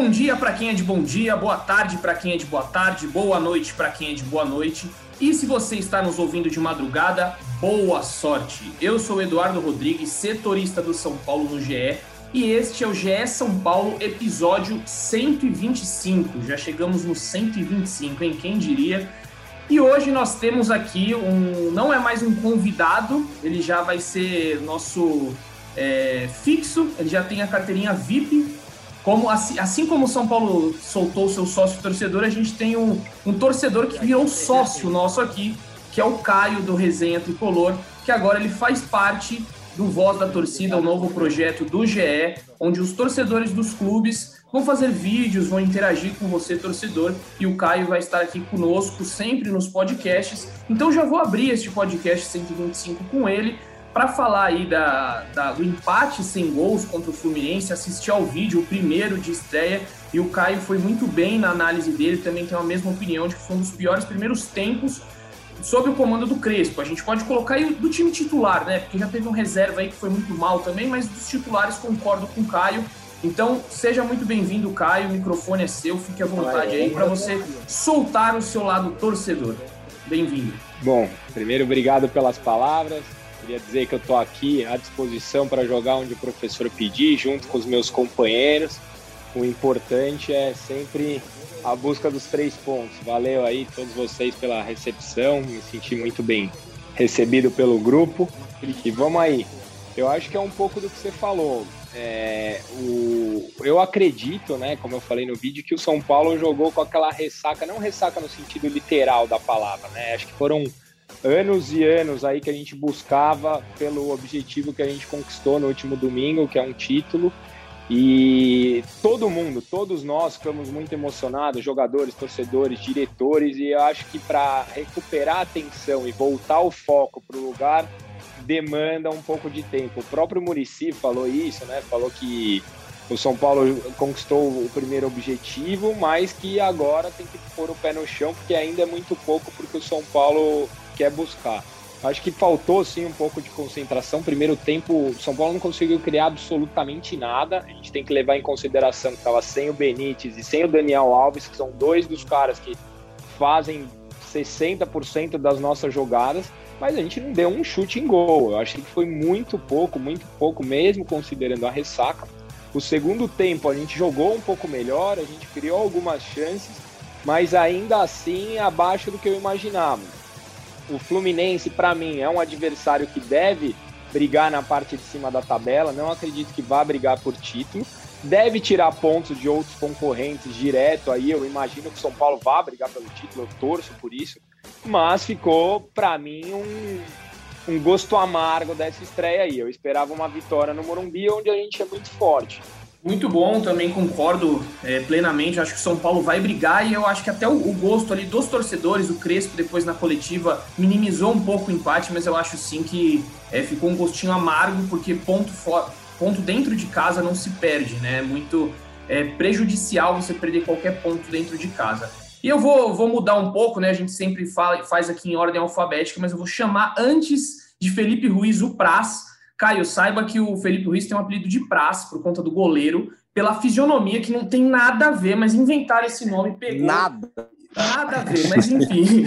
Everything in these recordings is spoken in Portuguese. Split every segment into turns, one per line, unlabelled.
Bom dia para quem é de bom dia, boa tarde para quem é de boa tarde, boa noite para quem é de boa noite. E se você está nos ouvindo de madrugada, boa sorte. Eu sou Eduardo Rodrigues, setorista do São Paulo no GE, e este é o GE São Paulo, episódio 125. Já chegamos no 125, em quem diria? E hoje nós temos aqui um. Não é mais um convidado, ele já vai ser nosso é, fixo, ele já tem a carteirinha VIP. Como, assim, assim como o São Paulo soltou o seu sócio torcedor, a gente tem um, um torcedor que virou sócio nosso aqui, que é o Caio do Resenha Tricolor, que agora ele faz parte do Voz da Torcida, o novo projeto do GE, onde os torcedores dos clubes vão fazer vídeos, vão interagir com você, torcedor, e o Caio vai estar aqui conosco sempre nos podcasts. Então já vou abrir este podcast 125 com ele para falar aí da, da, do empate sem gols contra o Fluminense, assistir ao vídeo, o primeiro de estreia, e o Caio foi muito bem na análise dele, também tem a mesma opinião de que foi um dos piores primeiros tempos sob o comando do Crespo. A gente pode colocar aí do time titular, né? Porque já teve um reserva aí que foi muito mal também, mas dos titulares concordo com o Caio. Então, seja muito bem-vindo, Caio. O microfone é seu, fique à vontade aí para você soltar o seu lado torcedor. Bem-vindo.
Bom, primeiro, obrigado pelas palavras. Queria dizer que eu estou aqui à disposição para jogar onde o professor pedir, junto com os meus companheiros. O importante é sempre a busca dos três pontos. Valeu aí todos vocês pela recepção, me senti muito bem recebido pelo grupo. E vamos aí. Eu acho que é um pouco do que você falou. É, o, eu acredito, né, como eu falei no vídeo, que o São Paulo jogou com aquela ressaca, não ressaca no sentido literal da palavra, né? Acho que foram anos e anos aí que a gente buscava pelo objetivo que a gente conquistou no último domingo, que é um título. E todo mundo, todos nós ficamos muito emocionados, jogadores, torcedores, diretores, e eu acho que para recuperar a atenção e voltar o foco para o lugar demanda um pouco de tempo. O próprio Murici falou isso, né? Falou que o São Paulo conquistou o primeiro objetivo, mas que agora tem que pôr o pé no chão, porque ainda é muito pouco porque o São Paulo quer buscar. Acho que faltou sim um pouco de concentração. Primeiro tempo, São Paulo não conseguiu criar absolutamente nada. A gente tem que levar em consideração que estava sem o Benítez e sem o Daniel Alves, que são dois dos caras que fazem 60% das nossas jogadas, mas a gente não deu um chute em gol. Eu achei que foi muito pouco, muito pouco mesmo, considerando a ressaca. O segundo tempo a gente jogou um pouco melhor, a gente criou algumas chances, mas ainda assim abaixo do que eu imaginava o Fluminense, para mim, é um adversário que deve brigar na parte de cima da tabela. Não acredito que vá brigar por título. Deve tirar pontos de outros concorrentes direto aí. Eu imagino que o São Paulo vá brigar pelo título, eu torço por isso. Mas ficou, para mim, um, um gosto amargo dessa estreia aí. Eu esperava uma vitória no Morumbi, onde a gente é muito forte.
Muito bom, também concordo é, plenamente. Acho que o São Paulo vai brigar e eu acho que até o, o, gosto ali dos torcedores, o Crespo depois na coletiva minimizou um pouco o empate, mas eu acho sim que é, ficou um gostinho amargo, porque ponto, ponto dentro de casa não se perde, né? É muito é, prejudicial você perder qualquer ponto dentro de casa. E eu vou, vou mudar um pouco, né? A gente sempre fala, faz aqui em ordem alfabética, mas eu vou chamar antes de Felipe Ruiz o Praz Caio, saiba que o Felipe Ruiz tem um apelido de praça por conta do goleiro, pela fisionomia, que não tem nada a ver, mas inventaram esse nome pegou.
Nada.
Nada a ver, mas enfim.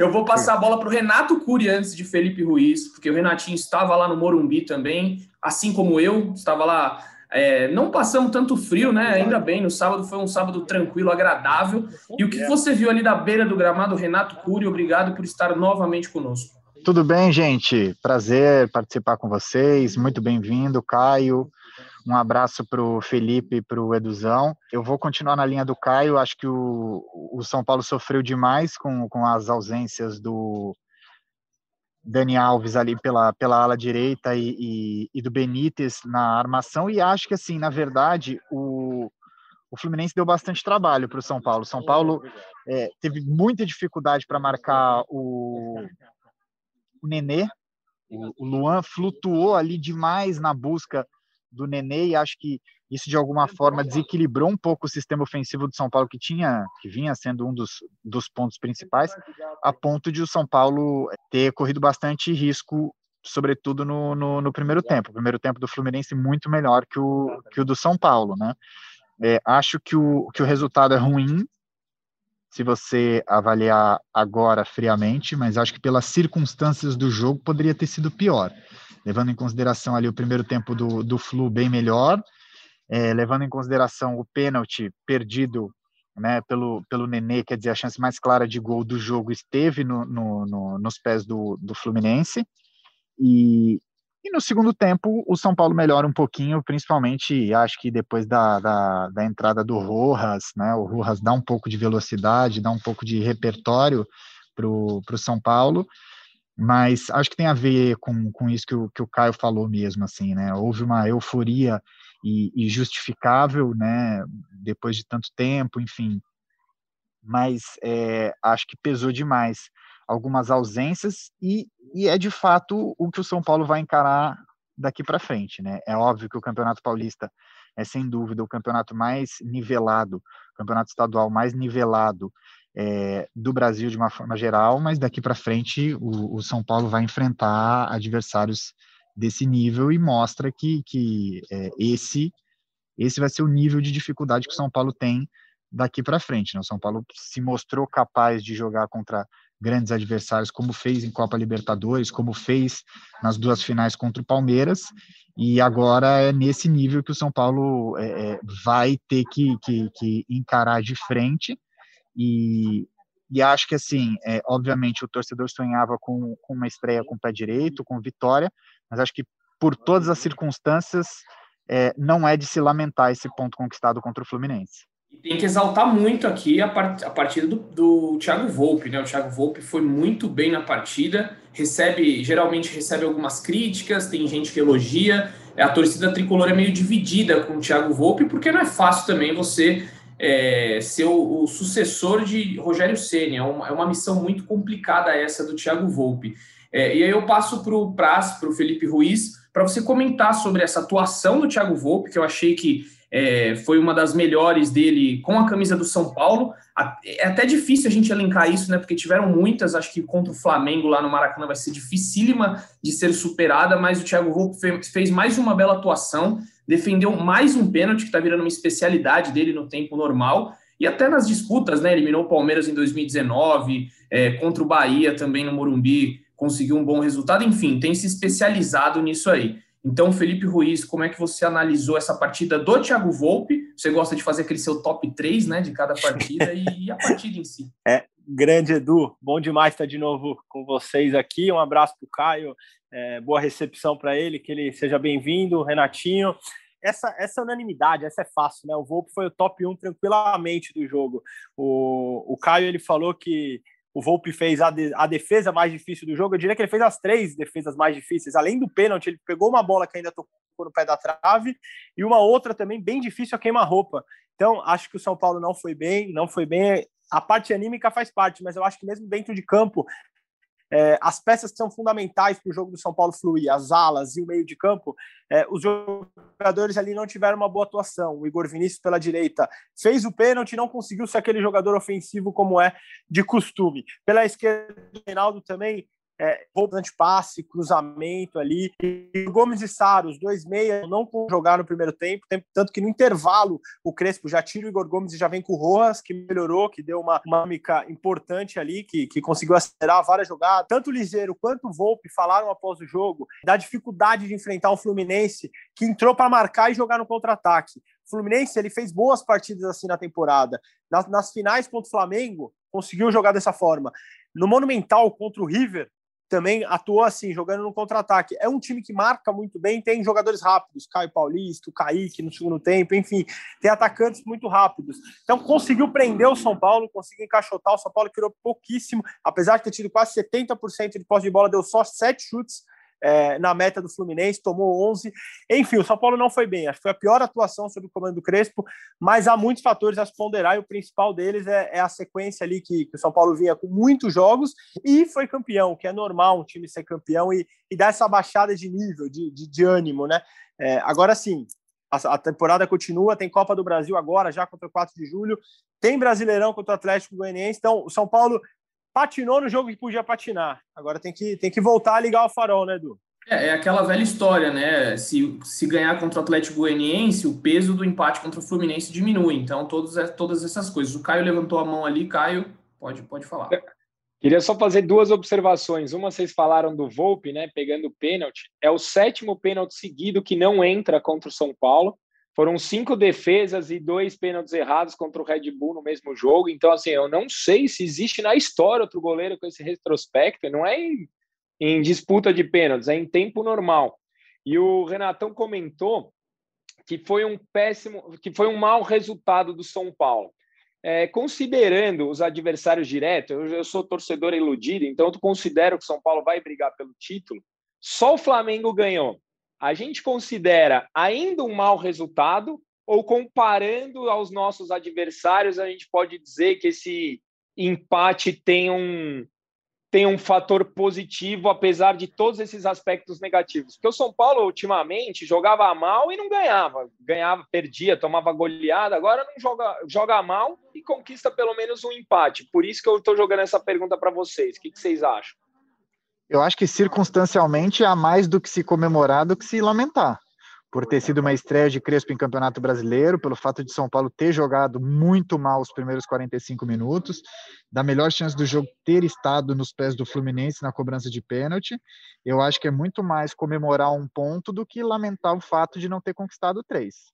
eu vou passar a bola para o Renato Cury antes de Felipe Ruiz, porque o Renatinho estava lá no Morumbi também, assim como eu, estava lá. É, não passamos tanto frio, né? Ainda bem, no sábado foi um sábado tranquilo, agradável. E o que você viu ali da beira do gramado, Renato Cury, obrigado por estar novamente conosco.
Tudo bem, gente? Prazer participar com vocês. Muito bem-vindo, Caio. Um abraço para o Felipe e para o Eduzão. Eu vou continuar na linha do Caio. Acho que o, o São Paulo sofreu demais com, com as ausências do, Dani Alves ali pela, pela ala direita e, e, e, do Benítez na armação, e acho que, assim, na verdade, o, o Fluminense deu bastante trabalho para o São Paulo. São Paulo é, teve muita dificuldade para marcar o, o Nenê, o, Luan flutuou ali demais na busca do Nenê e acho que isso de alguma forma desequilibrou um pouco o sistema ofensivo do São Paulo que tinha que vinha sendo um dos, dos pontos principais a ponto de o São Paulo ter corrido bastante risco sobretudo no, no, no primeiro tempo. O primeiro tempo do Fluminense muito melhor que o, que o do São Paulo né? É, acho que o, que o resultado é ruim se você avaliar agora friamente, mas acho que pelas circunstâncias do jogo poderia ter sido pior. Levando em consideração ali o primeiro tempo do, do Flu bem melhor, é, levando em consideração o pênalti perdido né, pelo, pelo Nenê, quer dizer, a chance mais clara de gol do jogo esteve no, no, no, nos pés do, do Fluminense, e, e no segundo tempo o São Paulo melhora um pouquinho, principalmente acho que depois da, da, da entrada do Rojas, né, o Rojas dá um pouco de velocidade, dá um pouco de repertório para o São Paulo, mas acho que tem a ver com, com isso que o, que o Caio falou mesmo, assim, né? Houve uma euforia e, e justificável, né? Depois de tanto tempo, enfim. Mas é, acho que pesou demais algumas ausências e, e é de fato o que o São Paulo vai encarar daqui para frente, né? É óbvio que o Campeonato Paulista é sem dúvida o campeonato mais nivelado, o campeonato estadual mais nivelado é, do Brasil de uma forma geral, mas daqui para frente o, o, São Paulo vai enfrentar adversários desse nível e mostra que, que é, esse esse vai ser o nível de dificuldade que o São Paulo tem daqui para frente. Né? O São Paulo se mostrou capaz de jogar contra grandes adversários, como fez em Copa Libertadores, como fez nas duas finais contra o Palmeiras, e agora é nesse nível que o São Paulo é, é vai ter que, que, que encarar de frente e, e acho que, assim, é, obviamente o torcedor sonhava com, com uma estreia com o pé direito, com vitória, mas acho que por todas as circunstâncias é, não é de se lamentar esse ponto conquistado contra o Fluminense.
E tem que exaltar muito aqui a, part a partida do, do Thiago Volpe, né? O Thiago Volpe foi muito bem na partida, recebe, geralmente recebe algumas críticas, tem gente que elogia. A torcida tricolor é meio dividida com o Thiago Volpe, porque não é fácil também você é, ser o, o, sucessor de Rogério Ceni. É uma, é uma missão muito complicada essa do Thiago Volpe. É, e aí eu passo para o Praz, para o Felipe Ruiz, para você comentar sobre essa atuação do Thiago Volpe, que eu achei que é, foi uma das melhores dele com a camisa do São Paulo. É até difícil a gente elencar isso, né? Porque tiveram muitas, acho que contra o Flamengo lá no Maracanã vai ser dificílima de ser superada, mas o Thiago Volpe fez mais uma bela atuação defendeu mais um pênalti, que está virando uma especialidade dele no tempo normal, e até nas disputas, né? Eliminou o Palmeiras em 2019, é, contra o Bahia também no Morumbi, conseguiu um bom resultado, enfim, tem se especializado nisso aí. Então, Felipe Ruiz, como é que você analisou essa partida do Thiago Volpe? Você gosta de fazer aquele seu top 3, né, de cada partida e, a partida em si?
É, grande Edu, bom demais estar de novo com vocês aqui. Um abraço para o Caio, é, boa recepção para ele, que ele seja bem-vindo, Renatinho essa, essa unanimidade, essa é fácil, né? O Volpe foi o top 1 tranquilamente do jogo. O, o Caio ele falou que o Volpe fez a, de, a defesa mais difícil do jogo. Eu diria que ele fez as três defesas mais difíceis. Além do pênalti, ele pegou uma bola que ainda tocou no pé da trave e uma outra também bem difícil a queima-roupa. Então, acho que o São Paulo não foi bem, não foi bem. A parte anímica faz parte, mas eu acho que mesmo dentro de campo, é, as peças que são fundamentais para o jogo do São Paulo fluir, as alas e o meio de campo, é, os jogadores ali não tiveram uma boa atuação. O Igor Vinícius pela direita fez o pênalti, não conseguiu ser aquele jogador ofensivo como é de costume. Pela esquerda, o Reinaldo também é, bastante passe, cruzamento ali. E Gomes e Saro, os dois meias, não jogar no primeiro tempo, tanto que no intervalo o Crespo já tira o Igor Gomes e já vem com o Rojas, que melhorou, que deu uma dinâmica importante ali, que, que conseguiu acelerar várias jogadas. Tanto o Ligeiro quanto o Volpe falaram após o jogo da dificuldade de enfrentar um Fluminense que entrou para marcar e jogar no contra-ataque. Fluminense ele fez boas partidas assim na temporada. Nas, nas finais contra o Flamengo, conseguiu jogar dessa forma. No Monumental contra o River, também atuou assim, jogando no contra-ataque. É um time que marca muito bem, tem jogadores rápidos, Caio Paulista, o Kaique no segundo tempo, enfim, tem atacantes muito rápidos. Então conseguiu prender o São Paulo, conseguiu encaixotar, o São Paulo criou pouquíssimo, apesar de ter tido quase 70% de posse de bola, deu só sete chutes é, na meta do Fluminense, tomou 11. Enfim, o São Paulo não foi bem. Acho que foi a pior atuação sob o comando do Crespo, mas há muitos fatores a se ponderar e o principal deles é, é a sequência ali que, que, o São Paulo vinha com muitos jogos e foi campeão, que é normal um time ser campeão e, e dar essa baixada de nível, de, de, de ânimo, né? É, agora sim, a, temporada continua, tem Copa do Brasil agora, já contra o 4 de julho, tem Brasileirão contra o Atlético Goianiense, então o São Paulo patinou no jogo que podia patinar. Agora tem que, tem que voltar a ligar o farol, né, Edu?
É, é aquela velha história, né? Se, se ganhar contra o Atlético Goianiense, o peso do empate contra o Fluminense diminui. Então, todos, todas essas coisas. O Caio levantou a mão ali. Caio, pode, pode falar.
Queria só fazer duas observações. Uma, vocês falaram do Volpe, né? Pegando o pênalti. É o sétimo pênalti seguido que não entra contra o São Paulo. Foram cinco defesas e dois pênaltis errados contra o Red Bull no mesmo jogo. Então, assim, eu não sei se existe na história outro goleiro com esse retrospecto. Não é em, em disputa de pênaltis, é em tempo normal. E o Renatão comentou que foi um péssimo, que foi um mau resultado do São Paulo. É, considerando os adversários diretos, eu, eu, sou torcedor iludido, então eu considero que São Paulo vai brigar pelo título. Só o Flamengo ganhou a gente considera ainda um mau resultado ou comparando aos nossos adversários, a gente pode dizer que esse empate tem um, tem um fator positivo, apesar de todos esses aspectos negativos. Porque o São Paulo, ultimamente, jogava mal e não ganhava. Ganhava, perdia, tomava goleada. Agora não joga, joga mal e conquista pelo menos um empate. Por isso que eu estou jogando essa pergunta para vocês. O que, que vocês acham?
Eu acho que circunstancialmente há mais do que se comemorar do que se lamentar. Por ter sido uma estreia de Crespo em Campeonato Brasileiro, pelo fato de São Paulo ter jogado muito mal os primeiros 45 minutos, da melhor chance do jogo ter estado nos pés do Fluminense na cobrança de pênalti. Eu acho que é muito mais comemorar um ponto do que lamentar o fato de não ter conquistado três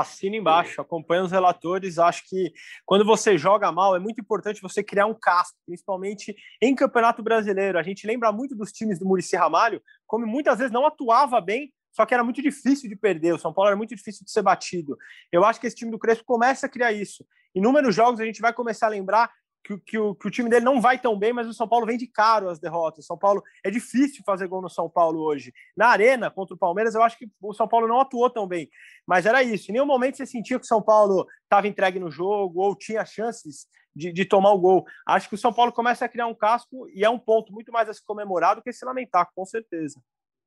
assina embaixo, acompanha os relatores. Acho que quando você joga mal, é muito importante você criar um casco, principalmente em Campeonato Brasileiro. A gente lembra muito dos times do Murici Ramalho, como muitas vezes não atuava bem, só que era muito difícil de perder. O São Paulo era muito difícil de ser batido. Eu acho que esse time do Crespo começa a criar isso. Inúmeros jogos a gente vai começar a lembrar que, que, o, que o time dele não vai tão bem, mas o São Paulo vem de caro as derrotas. São Paulo é difícil fazer gol no São Paulo hoje. Na arena contra o Palmeiras, eu acho que o São Paulo não atuou tão bem. Mas era isso. Em nenhum momento você sentia que o São Paulo estava entregue no jogo ou tinha chances de, de, tomar o gol. Acho que o São Paulo começa a criar um casco e é um ponto muito mais a se comemorar do que se lamentar, com certeza.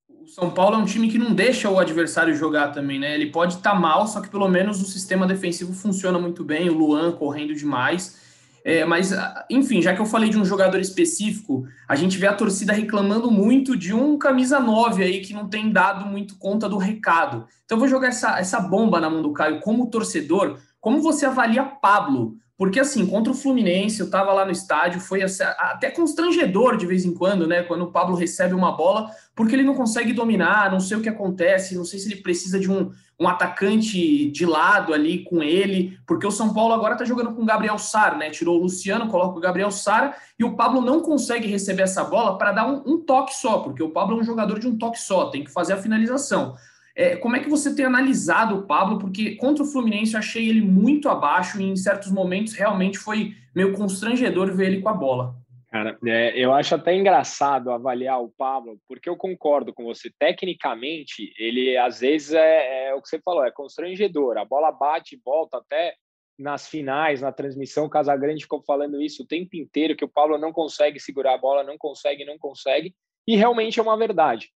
O São Paulo é um time que não deixa o adversário jogar também, né? Ele pode estar tá mal, só que pelo menos o sistema defensivo funciona muito bem. O Luan correndo demais. É, mas, enfim, já que eu falei de um jogador específico, a gente vê a torcida reclamando muito de um camisa 9 aí que não tem dado muito conta do recado. Então, eu vou jogar essa, essa bomba na mão do Caio. Como torcedor, como você avalia Pablo? Porque, assim, contra o Fluminense, eu estava lá no estádio, foi até constrangedor de vez em quando, né? Quando o Pablo recebe uma bola, porque ele não consegue dominar, não sei o que acontece, não sei se ele precisa de um, um atacante de lado ali com ele, porque o São Paulo agora está jogando com o Gabriel Sara, né? Tirou o Luciano, coloca o Gabriel Sara, e o Pablo não consegue receber essa bola para dar um, um toque só, porque o Pablo é um jogador de um toque só, tem que fazer a finalização. É, como é que você tem analisado o Pablo? Porque contra o Fluminense eu achei ele muito abaixo e em certos momentos realmente foi meio constrangedor ver ele com a bola.
Cara, é, eu acho até engraçado avaliar o Pablo, porque eu concordo com você. Tecnicamente, ele às vezes é, é o que você falou, é constrangedor. A bola bate e volta até nas finais, na transmissão, o Casagrande ficou falando isso o tempo inteiro, que o Pablo não consegue segurar a bola, não consegue, não consegue, e realmente é uma verdade.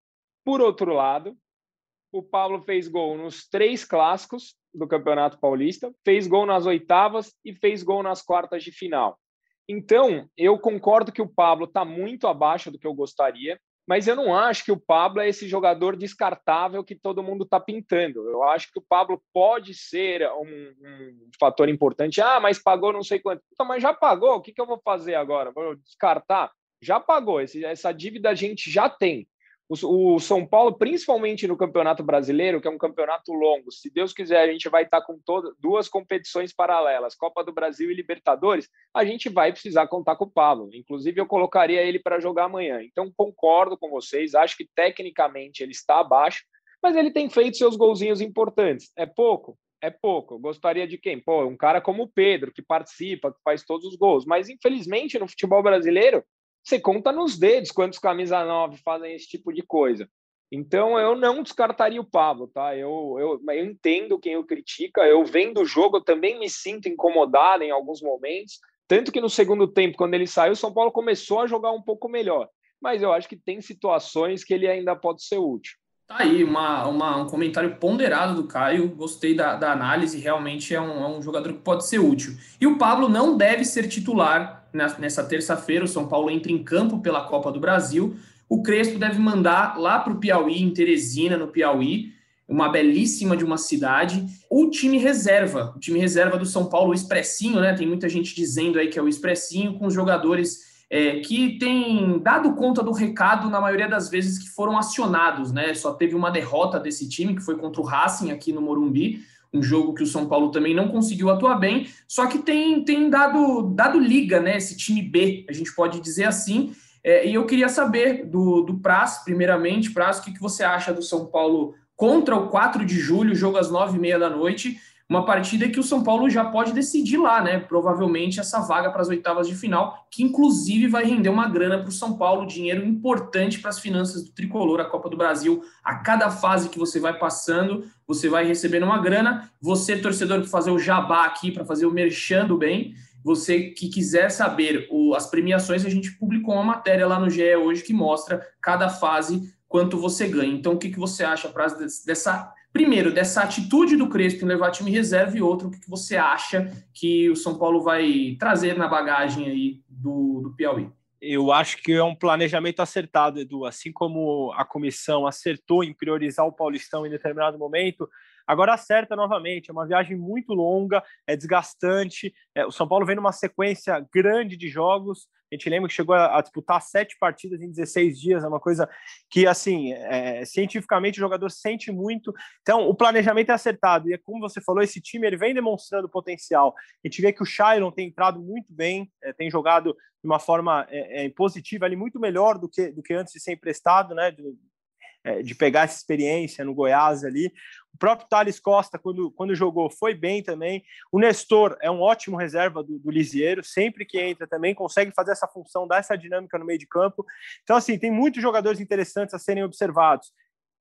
Por outro lado, o Pablo fez gol nos três clássicos do Campeonato Paulista, fez gol nas oitavas e fez gol nas quartas de final. Então, eu concordo que o Pablo está muito abaixo do que eu gostaria, mas eu não acho que o Pablo é esse jogador descartável que todo mundo está pintando. Eu acho que o Pablo pode ser um, um, fator importante. Ah, mas pagou não sei quanto. Mas já pagou, o que, que eu vou fazer agora? Vou descartar? Já pagou, esse, essa dívida a gente já tem. O, São Paulo, principalmente no Campeonato Brasileiro, que é um campeonato longo, se Deus quiser, a gente vai estar com todas duas competições paralelas, Copa do Brasil e Libertadores, a gente vai precisar contar com o Pablo. Inclusive, eu colocaria ele para jogar amanhã. Então, concordo com vocês, acho que tecnicamente ele está abaixo, mas ele tem feito seus golzinhos importantes. É pouco? É pouco. Eu gostaria de quem? Pô, um cara como o Pedro, que participa, que faz todos os gols. Mas, infelizmente, no futebol brasileiro, você conta nos dedos quantos camisa 9 fazem esse tipo de coisa. Então eu não descartaria o Pablo, tá? Eu, eu, eu entendo quem o critica, eu vendo o jogo, eu também me sinto incomodado em alguns momentos. Tanto que no segundo tempo, quando ele saiu, o São Paulo começou a jogar um pouco melhor. Mas eu acho que tem situações que ele ainda pode ser útil.
Tá aí uma, uma, um comentário ponderado do Caio. Gostei da, da análise. Realmente é um, é um jogador que pode ser útil. E o Pablo não deve ser titular nessa terça-feira. O São Paulo entra em campo pela Copa do Brasil. O Crespo deve mandar lá para o Piauí, em Teresina, no Piauí, uma belíssima de uma cidade. O time reserva, o time reserva do São Paulo, o Expressinho, né? Tem muita gente dizendo aí que é o Expressinho, com os jogadores é, que tem dado conta do recado na maioria das vezes que foram acionados, né? Só teve uma derrota desse time, que foi contra o Racing aqui no Morumbi, um jogo que o São Paulo também não conseguiu atuar bem, só que tem, tem dado, dado liga, né? Esse time B, a gente pode dizer assim. É, e eu queria saber do, do primeiramente, Praz, o que, que você acha do São Paulo contra o 4 de julho, jogo às 9h30 da noite? Uma partida que o São Paulo já pode decidir lá, né? Provavelmente essa vaga para as oitavas de final, que inclusive vai render uma grana para o São Paulo, dinheiro importante para as finanças do tricolor, a Copa do Brasil. A cada fase que você vai passando, você vai recebendo uma grana. Você, torcedor, que fazer o jabá aqui para fazer o merchando bem. Você que quiser saber o, as premiações, a gente publicou uma matéria lá no GE hoje que mostra cada fase quanto você ganha. Então, o que, que você acha pra, dessa primeiro, dessa atitude do Crespo em levar time reserva e outro, o que você acha que o São Paulo vai trazer na bagagem aí do, do Piauí?
Eu acho que é um planejamento acertado, Edu. Assim como a comissão acertou em priorizar o Paulistão em determinado momento, Agora acerta novamente, é uma viagem muito longa, é desgastante. É, o São Paulo vem numa sequência grande de jogos. A gente lembra que chegou a, a disputar sete partidas em 16 dias, é uma coisa que, assim, é, cientificamente o jogador sente muito. Então, o planejamento é acertado. E é como você falou, esse time ele vem demonstrando potencial. A gente vê que o Shailon tem entrado muito bem, é, tem jogado de uma forma é, é, positiva ali, muito melhor do que, do que antes de ser emprestado, né? De, é, de pegar essa experiência no Goiás ali. O próprio Thales Costa, quando, quando jogou, foi bem também. O Nestor é um ótimo reserva do, do Lisieiro, sempre que entra também consegue fazer essa função, dar essa dinâmica no meio de campo. Então, assim, tem muitos jogadores interessantes a serem observados.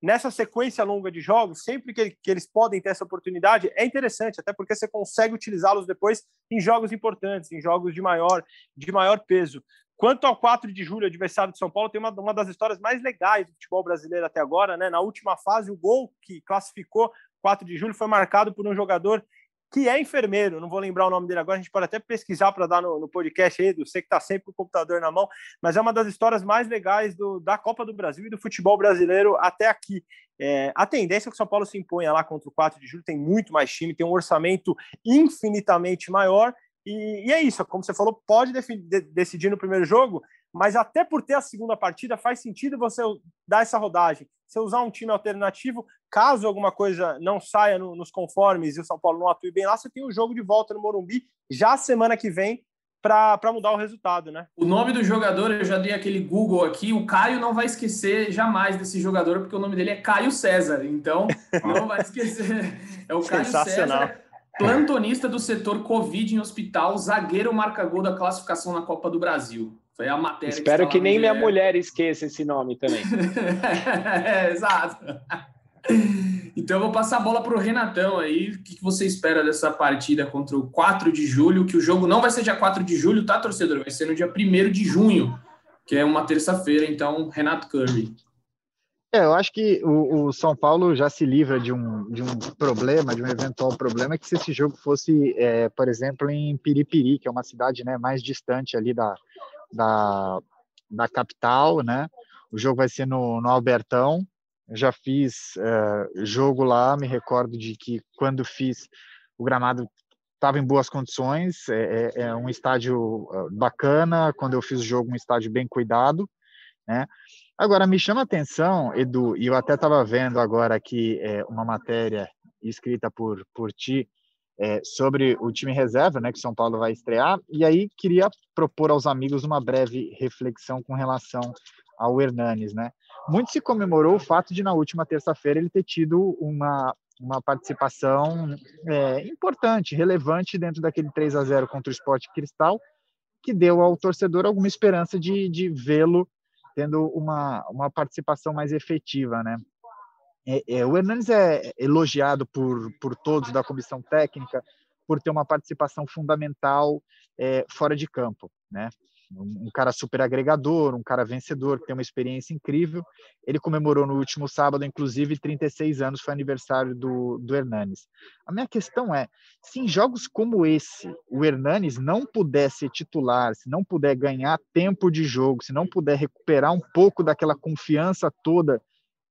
Nessa sequência longa de jogos, sempre que, que eles podem ter essa oportunidade, é interessante, até porque você consegue utilizá-los depois em jogos importantes, em jogos de maior, de maior peso. Quanto ao 4 de julho, adversário de São Paulo, tem uma, uma das histórias mais legais do futebol brasileiro até agora, né? Na última fase, o gol que classificou 4 de julho foi marcado por um jogador que é enfermeiro, não vou lembrar o nome dele agora, a gente pode até pesquisar para dar no, no, podcast aí, você que está sempre com o computador na mão, mas é uma das histórias mais legais do, da Copa do Brasil e do futebol brasileiro até aqui. É, a tendência é que o São Paulo se imponha lá contra o 4 de julho, tem muito mais time, tem um orçamento infinitamente maior e, e, é isso, como você falou, pode de, decidir no primeiro jogo, mas até por ter a segunda partida, faz sentido você dar essa rodagem. Você usar um time alternativo, caso alguma coisa não saia no, nos conformes e o São Paulo não atue bem lá, você tem o um jogo de volta no Morumbi já semana que vem para mudar o resultado, né?
O nome do jogador, eu já dei aquele Google aqui, o Caio não vai esquecer jamais desse jogador, porque o nome dele é Caio César, então não vai esquecer. É o Caio César Plantonista do setor Covid em hospital, zagueiro marca gol da classificação na Copa do Brasil. Foi a matéria.
Espero que, que nem minha mulher esqueça esse nome também.
é, exato. Então eu vou passar a bola para o Renatão aí. O que você espera dessa partida contra o 4 de julho? Que o jogo não vai ser dia 4 de julho, tá, torcedor? Vai ser no dia 1 de junho, que é uma terça-feira. Então, Renato Curry.
É, eu acho que o, o, São Paulo já se livra de um, de um problema, de um eventual problema, que se esse jogo fosse, é, por exemplo, em Piripiri, que é uma cidade né, mais distante ali da, da, da capital, né? O jogo vai ser no, no Albertão. Eu já fiz é, jogo lá, me recordo de que quando fiz o gramado estava em boas condições, é, é, é um estádio bacana. Quando eu fiz o jogo, um estádio bem cuidado, né? Agora, me chama a atenção, Edu, e eu até estava vendo agora aqui é, uma matéria escrita por, por ti é, sobre o time reserva, né, que São Paulo vai estrear, e aí queria propor aos amigos uma breve reflexão com relação ao Hernanes, né? Muito se comemorou o fato de, na última terça-feira, ele ter tido uma, uma participação é, importante, relevante dentro daquele 3 a 0 contra o Sport Cristal, que deu ao torcedor alguma esperança de, de vê-lo tendo uma, uma participação mais efetiva, né? É, é, o Hernandes é elogiado por, por todos da comissão técnica por ter uma participação fundamental é, fora de campo, né? um cara super agregador, um cara vencedor, que tem uma experiência incrível. Ele comemorou no último sábado, inclusive, 36 anos, foi aniversário do, do Hernanes. A minha questão é, se em jogos como esse, o Hernanes não puder ser titular, se não puder ganhar tempo de jogo, se não puder recuperar um pouco daquela confiança toda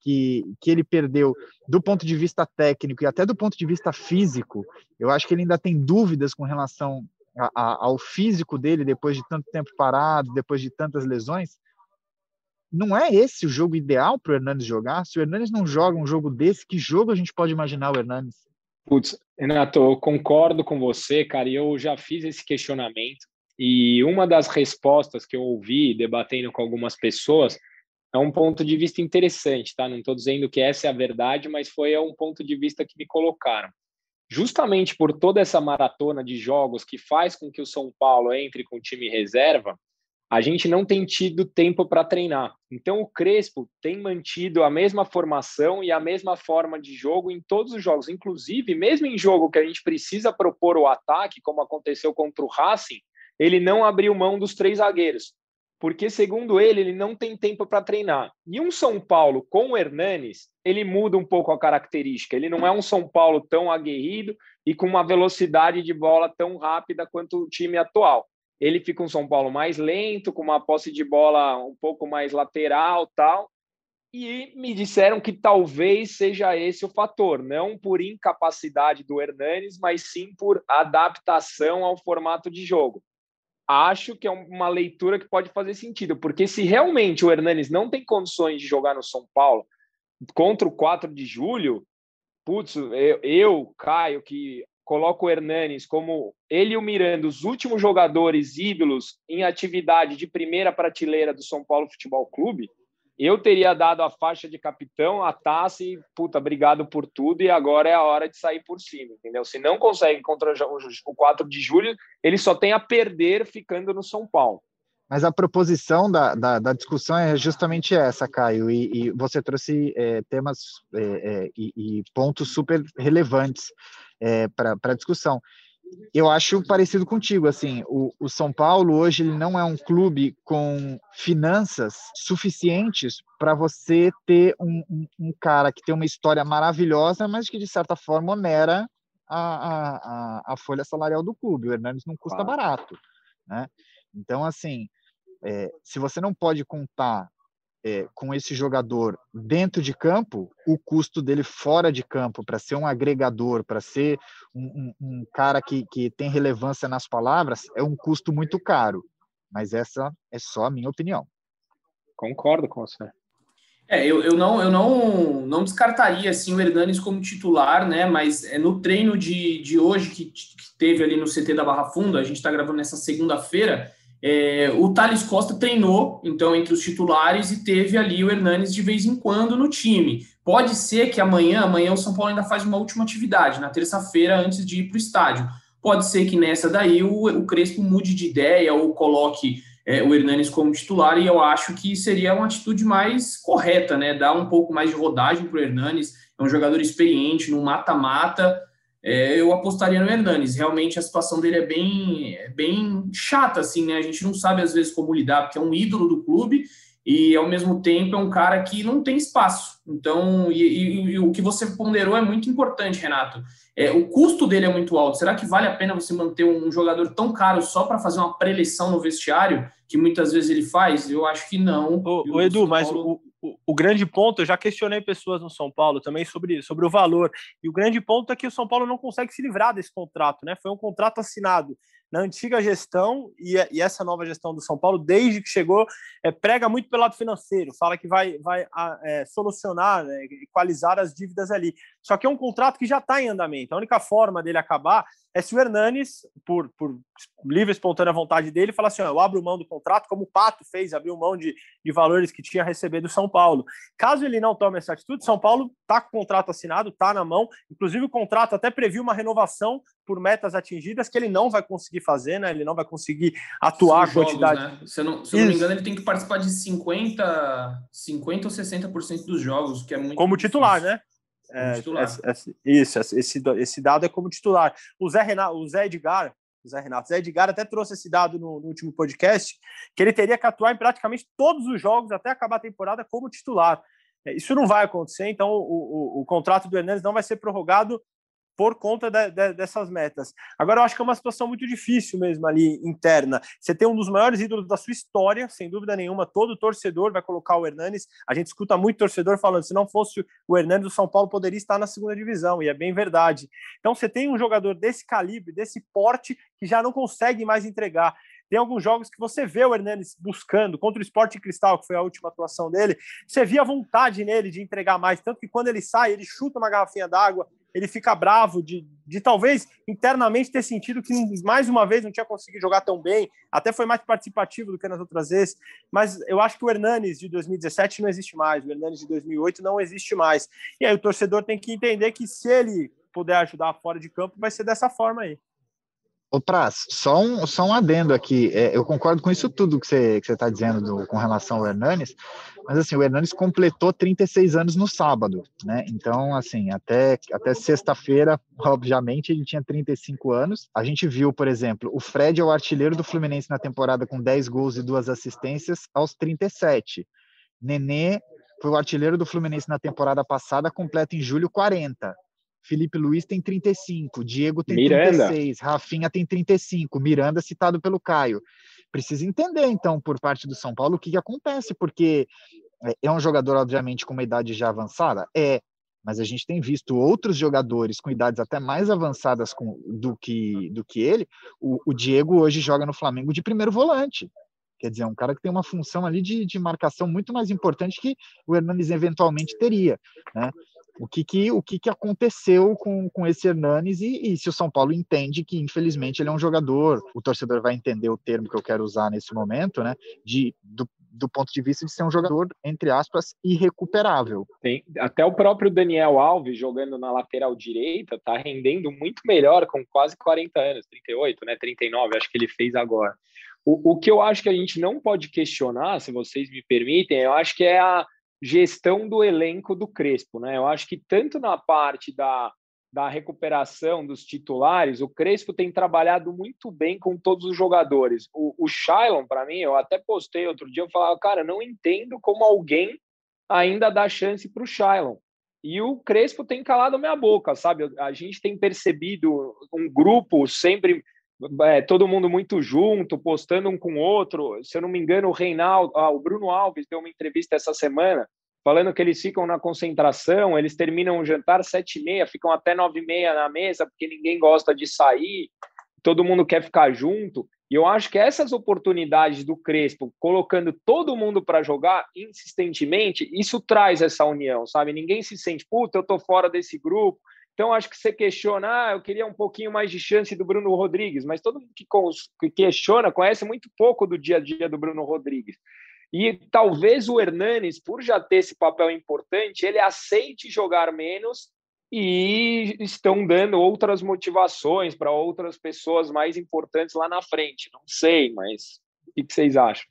que, que ele perdeu do ponto de vista técnico e até do ponto de vista físico, eu acho que ele ainda tem dúvidas com relação a, a, ao físico dele depois de tanto tempo parado, depois de tantas lesões, não é esse o jogo ideal para o Hernandes jogar? Se o Hernandes não joga um jogo desse, que jogo a gente pode imaginar o Hernandes?
Putz, Renato, eu concordo com você, cara, e eu já fiz esse questionamento. E uma das respostas que eu ouvi debatendo com algumas pessoas é um ponto de vista interessante, tá? Não estou dizendo que essa é a verdade, mas foi um ponto de vista que me colocaram justamente por toda essa maratona de jogos que faz com que o São Paulo entre com time reserva, a gente não tem tido tempo para treinar. Então o Crespo tem mantido a mesma formação e a mesma forma de jogo em todos os jogos, inclusive mesmo em jogo que a gente precisa propor o ataque, como aconteceu contra o Racing, ele não abriu mão dos três zagueiros porque, segundo ele, ele não tem tempo para treinar. E um São Paulo com o Hernanes, ele muda um pouco a característica. Ele não é um São Paulo tão aguerrido e com uma velocidade de bola tão rápida quanto o time atual. Ele fica um São Paulo mais lento, com uma posse de bola um pouco mais lateral, tal. E me disseram que talvez seja esse o fator, não por incapacidade do Hernanes, mas sim por adaptação ao formato de jogo acho que é uma leitura que pode fazer sentido, porque se realmente o Hernanes não tem condições de jogar no São Paulo contra o 4 de julho, putz, eu, eu Caio, que coloco o Hernanes como ele e o Miranda, os últimos jogadores ídolos em atividade de primeira prateleira do São Paulo Futebol Clube, eu teria dado a faixa de capitão, a taça e, puta, obrigado por tudo, e agora é a hora de sair por cima, entendeu? Se não consegue contra o 4 de julho, ele só tem a perder ficando no São Paulo.
Mas a proposição da, da, da discussão é justamente essa, Caio, e, e você trouxe é, temas é, é, e, e, pontos super relevantes é, para a discussão eu acho parecido contigo, assim, o, o, São Paulo hoje ele não é um clube com finanças suficientes para você ter um, um, um, cara que tem uma história maravilhosa, mas que de certa forma onera a, a, a folha salarial do clube. O Hernandes não custa claro. barato, né? Então, assim, é, se você não pode contar é, com esse jogador dentro de campo, o custo dele fora de campo, para ser um agregador, para ser um, um, um, cara que, que tem relevância nas palavras, é um custo muito caro. Mas essa é só a minha opinião.
Concordo com você.
É, eu, eu, não, eu não, não descartaria assim, o Hernanes como titular, né? Mas é no treino de, de hoje que, que teve ali no CT da Barra Funda, a gente está gravando nessa segunda-feira, é, o Thales Costa treinou, então, entre os titulares e teve ali o Hernanes de vez em quando no time. Pode ser que amanhã, amanhã o São Paulo ainda faz uma última atividade, na terça-feira, antes de ir para o estádio. Pode ser que nessa daí o, o Crespo mude de ideia ou coloque é, o Hernanes como titular, e eu acho que seria uma atitude mais correta, né? Dar um pouco mais de rodagem para o Hernanes, é um jogador experiente, no mata-mata é, eu apostaria no Hernanes. Realmente a situação dele é bem, é bem chata, assim, né? A gente não sabe às vezes como lidar, porque é um ídolo do clube e ao mesmo tempo é um cara que não tem espaço. Então, e, e, e o que você ponderou é muito importante, Renato. É, o custo dele é muito alto. Será que vale a pena você manter um jogador tão caro só para fazer uma preleção no vestiário, que muitas vezes ele faz? Eu acho que não.
O, o Edu, mas o, o, grande ponto, eu já questionei pessoas no São Paulo também sobre, sobre o valor, e o grande ponto é que o São Paulo não consegue se livrar desse contrato, né? Foi um contrato assinado na antiga gestão e, e, essa nova gestão do São Paulo, desde que chegou, é, prega muito pelo lado financeiro, fala que vai, vai é, solucionar, né, equalizar as dívidas ali. Só que é um contrato que já está em andamento. A única forma dele acabar é se o Hernanes, por, por livre e espontânea vontade dele, falar assim: ó, eu abro mão do contrato, como o Pato fez, abriu mão de, de valores que tinha recebido do São Paulo. Caso ele não tome essa atitude, São Paulo está com o contrato assinado, está na mão. Inclusive, o contrato até previu uma renovação por metas atingidas que ele não vai conseguir fazer, né? Ele não vai conseguir atuar a quantidade.
Jogos, né? se, eu não, se eu não me engano, ele tem que participar de 50, 50 ou 60% dos jogos, que é muito.
Como titular, né? É, isso, esse, esse dado é como titular. O Zé, Renato, o Zé Edgar, o Zé Renato, o Zé Edgar até trouxe esse dado no, no, último podcast, que ele teria que atuar em praticamente todos os jogos até acabar a temporada como titular. É, isso não vai acontecer, então o, o, o contrato do Hernandes não vai ser prorrogado por conta de, de, dessas metas. Agora, eu acho que é uma situação muito difícil mesmo ali interna. Você tem um dos maiores ídolos da sua história, sem dúvida nenhuma. Todo torcedor vai colocar o Hernanes. A gente escuta muito torcedor falando: se não fosse o Hernanes, o São Paulo poderia estar na segunda divisão, e é bem verdade. Então, você tem um jogador desse calibre, desse porte, que já não consegue mais entregar. Tem alguns jogos que você vê o Hernanes buscando, contra o Sport Cristal, que foi a última atuação dele, você via vontade nele de entregar mais, tanto que quando ele sai, ele chuta uma garrafinha d'água, ele fica bravo de, de talvez internamente ter sentido que mais uma vez não tinha conseguido jogar tão bem, até foi mais participativo do que nas outras vezes, mas eu acho que o Hernanes de 2017 não existe mais, o Hernanes de 2008 não existe mais. E aí o torcedor tem que entender que se ele puder ajudar fora de campo, vai ser dessa forma aí.
Ô, Praz, só um, só um adendo aqui. É, eu concordo com isso tudo que você está que tá dizendo do, com relação ao Hernanes, mas assim, o Hernanes completou 36 anos no sábado, né? Então, assim, até, até sexta-feira, obviamente, ele tinha 35 anos. A gente viu, por exemplo, o Fred é o artilheiro do Fluminense na temporada com 10 gols e duas assistências aos 37. Nenê foi o artilheiro do Fluminense na temporada passada, completa em julho 40. Felipe Luiz tem 35, Diego tem Miranda. 36, Rafinha tem 35, Miranda citado pelo Caio. Precisa entender, então, por parte do São Paulo, o que, que acontece, porque é, é um jogador, obviamente, com uma idade já avançada? É, mas a gente tem visto outros jogadores com idades até mais avançadas com, do, que, do que ele. O, o, Diego hoje joga no Flamengo de primeiro volante. Quer dizer, é um cara que tem uma função ali de, de marcação muito mais importante que o Hernandes eventualmente teria. Né? O que, que, o que, que aconteceu com, com esse Hernanes e, e, se o São Paulo entende que, infelizmente, ele é um jogador, o torcedor vai entender o termo que eu quero usar nesse momento, né? De, do, do ponto de vista de ser um jogador, entre aspas, irrecuperável.
Tem, até o próprio Daniel Alves jogando na lateral direita tá rendendo muito melhor com quase 40 anos, 38, né? 39, acho que ele fez agora. O, o que eu acho que a gente não pode questionar, se vocês me permitem, eu acho que é a gestão do elenco do Crespo, né? Eu acho que tanto na parte da, da recuperação dos titulares, o Crespo tem trabalhado muito bem com todos os jogadores. O, o Shailon, para mim, eu até postei outro dia, eu falava, cara, não entendo como alguém ainda dá chance para o Shailon. E o Crespo tem calado minha boca, sabe? A gente tem percebido um grupo sempre é, todo mundo muito junto, postando um com o outro. Se eu não me engano, o Reinaldo, ah, o Bruno Alves deu uma entrevista essa semana falando que eles ficam na concentração, eles terminam o jantar sete e meia, ficam até nove e meia na mesa porque ninguém gosta de sair, todo mundo quer ficar junto. E eu acho que essas oportunidades do Crespo, colocando todo mundo para jogar insistentemente, isso traz essa união, sabe? Ninguém se sente, puta, eu tô fora desse grupo, então, acho que você questiona, ah, eu queria um pouquinho mais de chance do Bruno Rodrigues, mas todo mundo que questiona conhece muito pouco do dia a dia do Bruno Rodrigues. E talvez o Hernanes, por já ter esse papel importante, ele aceite jogar menos e estão dando outras motivações para outras pessoas mais importantes lá na frente. Não sei, mas o que vocês acham?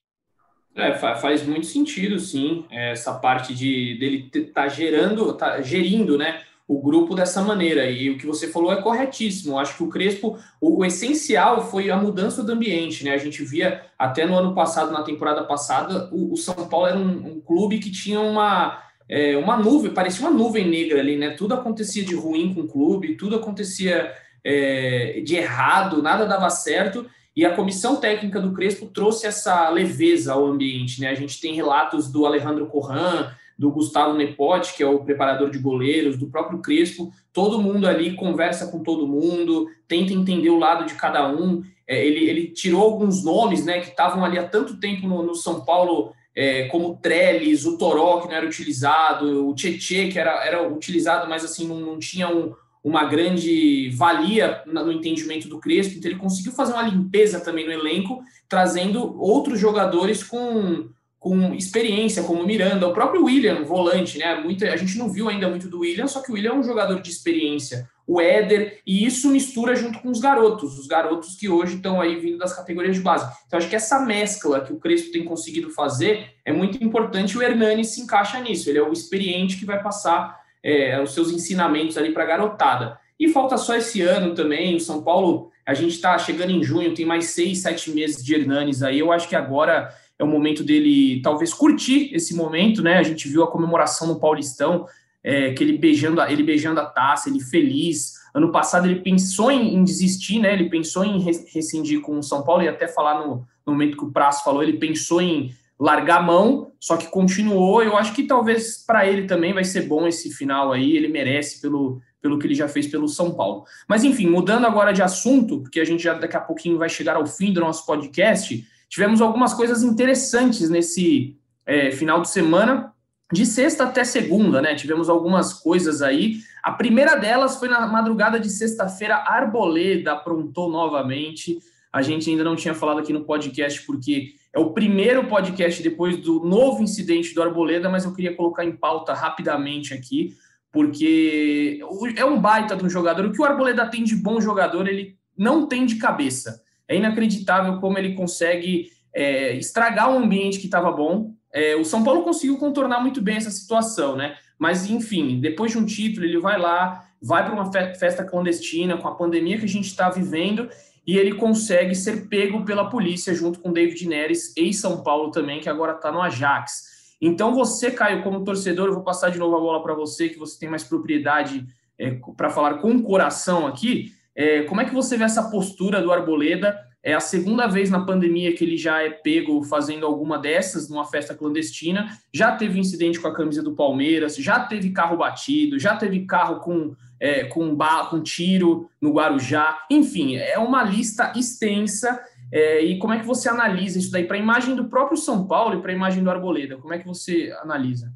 É, faz muito sentido, sim, essa parte de dele estar tá gerando, tá gerindo, né? O grupo dessa maneira. E o que você falou é corretíssimo. Acho que o Crespo, o, o, essencial foi a mudança do ambiente, né? A gente via até no ano passado, na temporada passada, o, o São Paulo era um, um, clube que tinha uma, é, uma nuvem, parecia uma nuvem negra ali, né? Tudo acontecia de ruim com o clube, tudo acontecia é, de errado, nada dava certo. E a comissão técnica do Crespo trouxe essa leveza ao ambiente, né? A gente tem relatos do Alejandro Corran, do Gustavo Nepote, que é o preparador de goleiros, do próprio Crespo, todo mundo ali conversa com todo mundo, tenta entender o lado de cada um. É, ele, ele tirou alguns nomes né, que estavam ali há tanto tempo no, no São Paulo, é, como Trellis, o Toró, que não era utilizado, o Tietê, que era, era utilizado, mas assim não, não tinha um, uma grande valia no entendimento do Crespo. Então ele conseguiu fazer uma limpeza também no elenco, trazendo outros jogadores com com experiência, como Miranda, o próprio William, volante, né? Muita, a gente não viu ainda muito do William, só que o William é um jogador de experiência. O Éder, e isso mistura junto com os garotos, os garotos que hoje estão aí vindo das categorias de base. Então, acho que essa mescla que o Crespo tem conseguido fazer é muito importante. O Hernani se encaixa nisso, ele é o experiente que vai passar é, os seus ensinamentos ali para a garotada. E falta só esse ano também. O São Paulo, a gente está chegando em junho, tem mais seis, sete meses de Hernanes aí. Eu acho que agora é o momento dele talvez curtir esse momento, né? A gente viu a comemoração no Paulistão, é, que ele beijando, ele beijando a taça, ele feliz. Ano passado ele pensou em, em desistir, né? Ele pensou em rescindir com o São Paulo e até falar no, no momento que o Prazo falou, ele pensou em largar a mão, só que continuou. Eu acho que talvez para ele também vai ser bom esse final aí, ele merece pelo, pelo que ele já fez pelo São Paulo. Mas enfim, mudando agora de assunto, porque a gente já daqui a pouquinho vai chegar ao fim do nosso podcast. Tivemos algumas coisas interessantes nesse é, final de semana, de sexta até segunda, né? Tivemos algumas coisas aí. A primeira delas foi na madrugada de sexta-feira, Arboleda aprontou novamente. A gente ainda não tinha falado aqui no podcast, porque é o primeiro podcast depois do novo incidente do Arboleda, mas eu queria colocar em pauta rapidamente aqui, porque é um baita de um jogador. O que o Arboleda tem de bom jogador, ele não tem de cabeça. É inacreditável como ele consegue é, estragar um ambiente que estava bom. É, o São Paulo conseguiu contornar muito bem essa situação, né? Mas, enfim, depois de um título, ele vai lá, vai para uma festa clandestina com a pandemia que a gente está vivendo e ele consegue ser pego pela polícia junto com David Neres, ex-São Paulo também, que agora está no Ajax. Então, você, Caio, como torcedor, eu vou passar de novo a bola para você, que você tem mais propriedade é, para falar com o coração aqui. É, como é que você vê essa postura do Arboleda? É a segunda vez na pandemia que ele já é pego fazendo alguma dessas numa festa clandestina. Já teve incidente com a camisa do Palmeiras, já teve carro batido, já teve carro com, é, com, ba com tiro no Guarujá. Enfim, é uma lista extensa. É, e como é que você analisa isso daí para a imagem do próprio São Paulo e para a imagem do Arboleda? Como é que você analisa?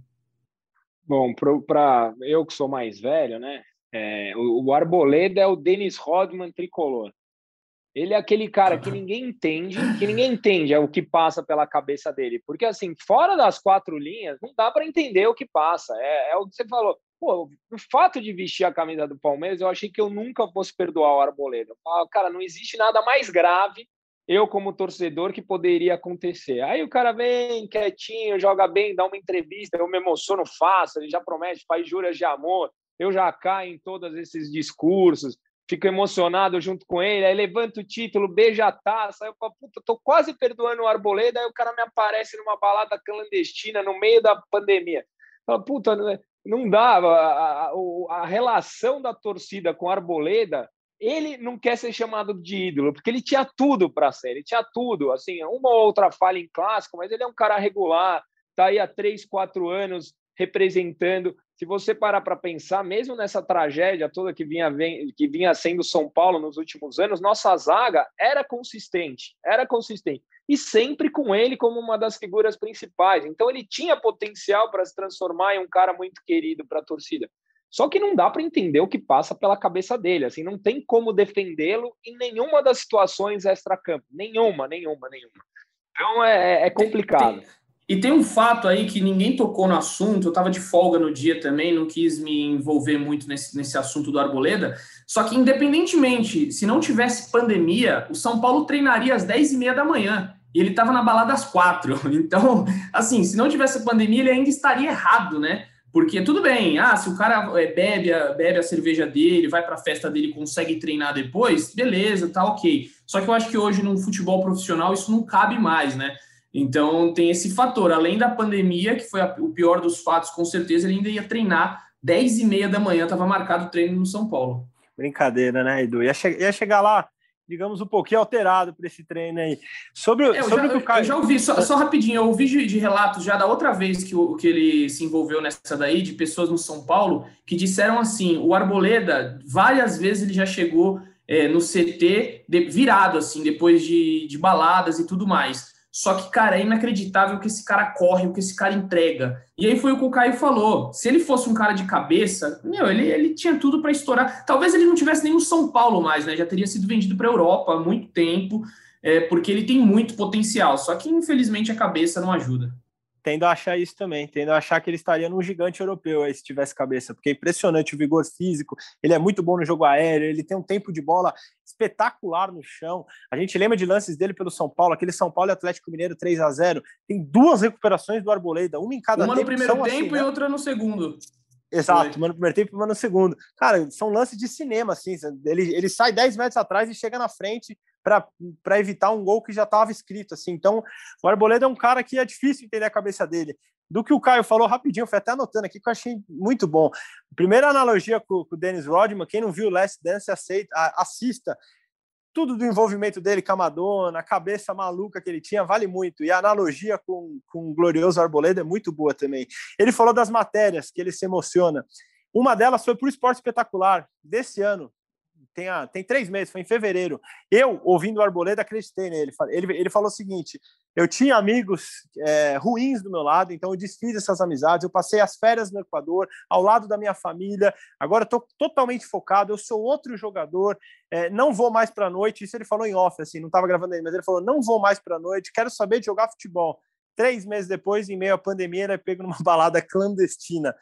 Bom, para eu que sou mais velho, né? É, o, o Arboleda é o Denis Rodman tricolor. Ele é aquele cara que ninguém entende, que ninguém entende é o que passa pela cabeça dele. Porque, assim, fora das quatro linhas, não dá para entender o que passa. É, é, o que você falou. Pô, o fato de vestir a camisa do Palmeiras, eu achei que eu nunca fosse perdoar o Arboleda. cara, não existe nada mais grave, eu como torcedor, que poderia acontecer. Aí o cara vem quietinho, joga bem, dá uma entrevista, eu me emociono fácil, ele já promete, faz juras de amor eu já caio em todos esses discursos, fico emocionado junto com ele, aí levanta o título, beija a taça, aí eu falo, puta, tô quase perdoando o Arboleda, aí o cara me aparece numa balada clandestina no meio da pandemia. Fala, puta, não dá, a, a, a relação da torcida com o Arboleda, ele não quer ser chamado de ídolo, porque ele tinha tudo para ser, ele tinha tudo, assim, uma ou outra falha em clássico, mas ele é um cara regular, tá aí há três, quatro anos representando se você parar para pensar, mesmo nessa tragédia toda que vinha, que vinha sendo São Paulo nos últimos anos, nossa zaga era consistente, era consistente. E sempre com ele como uma das figuras principais. Então ele tinha potencial para se transformar em um cara muito querido para a torcida. Só que não dá para entender o que passa pela cabeça dele. Assim, não tem como defendê-lo em nenhuma das situações extra-campo. Nenhuma, nenhuma, nenhuma. Então é, é complicado.
Tem, e tem um fato aí que ninguém tocou no assunto, eu estava de folga no dia também, não quis me envolver muito nesse, nesse assunto do Arboleda. Só que, independentemente, se não tivesse pandemia, o São Paulo treinaria às 10 e meia da manhã. E ele estava na balada às quatro. Então, assim, se não tivesse pandemia, ele ainda estaria errado, né? Porque tudo bem, ah, se o cara é, bebe, a, bebe a cerveja dele, vai para a festa dele, consegue treinar depois, beleza, tá ok. Só que eu acho que hoje no futebol profissional isso não cabe mais, né? Então tem esse fator. Além da pandemia, que foi a, o pior dos fatos, com certeza, ele ainda ia treinar 10 e meia da manhã, estava marcado o treino no São Paulo.
Brincadeira, né, Edu? Ia, che ia chegar lá digamos, um pouquinho alterado para esse treino aí. Sobre,
é,
sobre
já,
o Caio...
eu já ouvi, só, só, rapidinho, eu ouvi de, de, relatos já da outra vez que, o, que ele se envolveu nessa daí, de pessoas no São Paulo, que disseram assim: o Arboleda, várias vezes ele já chegou é, no CT de, virado, assim, depois de, de baladas e tudo mais. Só que, cara, é inacreditável o que esse cara corre, o que esse cara entrega. E aí foi o que o Caio falou. Se ele fosse um cara de cabeça, meu, ele, ele tinha tudo para estourar. Talvez ele não tivesse nem o São Paulo mais, né? Já teria sido vendido para a Europa há muito tempo, é, porque ele tem muito potencial. Só que, infelizmente, a cabeça não ajuda
tendo a achar isso também, tendo a achar que ele estaria num gigante europeu aí se tivesse cabeça, porque é impressionante o vigor físico, ele é muito bom no jogo aéreo, ele tem um tempo de bola espetacular no chão. A gente lembra de lances dele pelo São Paulo, aquele São Paulo e Atlético Mineiro 3 a 0 tem duas recuperações do Arboleda, uma em cada
uma tempo. Uma no primeiro tempo assim, e né? outra no segundo.
Exato, uma no primeiro tempo e uma no segundo. Cara, são lances de cinema, assim. Ele, ele sai 10 metros atrás e chega na frente para evitar um gol que já estava escrito. assim. Então, o Arboleda é um cara que é difícil entender a cabeça dele. Do que o Caio falou rapidinho, foi até anotando aqui que eu achei muito bom. Primeira analogia com, com o Dennis Rodman, quem não viu Last Dance, aceita, assista. Tudo do envolvimento dele com a Madonna, a cabeça maluca que ele tinha, vale muito. E a analogia com, com o glorioso Arboleda é muito boa também. Ele falou das matérias que ele se emociona. Uma delas foi para o Esporte Espetacular, desse ano, tem, a, tem três meses, foi em fevereiro. Eu, ouvindo o Arboleda, acreditei nele. Ele, ele falou o seguinte: eu tinha amigos é, ruins do meu lado, então eu desfiz essas amizades. Eu passei as férias no Equador, ao lado da minha família. Agora estou totalmente focado. Eu sou outro jogador. É, não vou mais para a noite. Isso ele falou em off, assim, não estava gravando aí, mas ele falou: não vou mais para a noite. Quero saber de jogar futebol. Três meses depois, em meio à pandemia, ele é pego numa balada clandestina.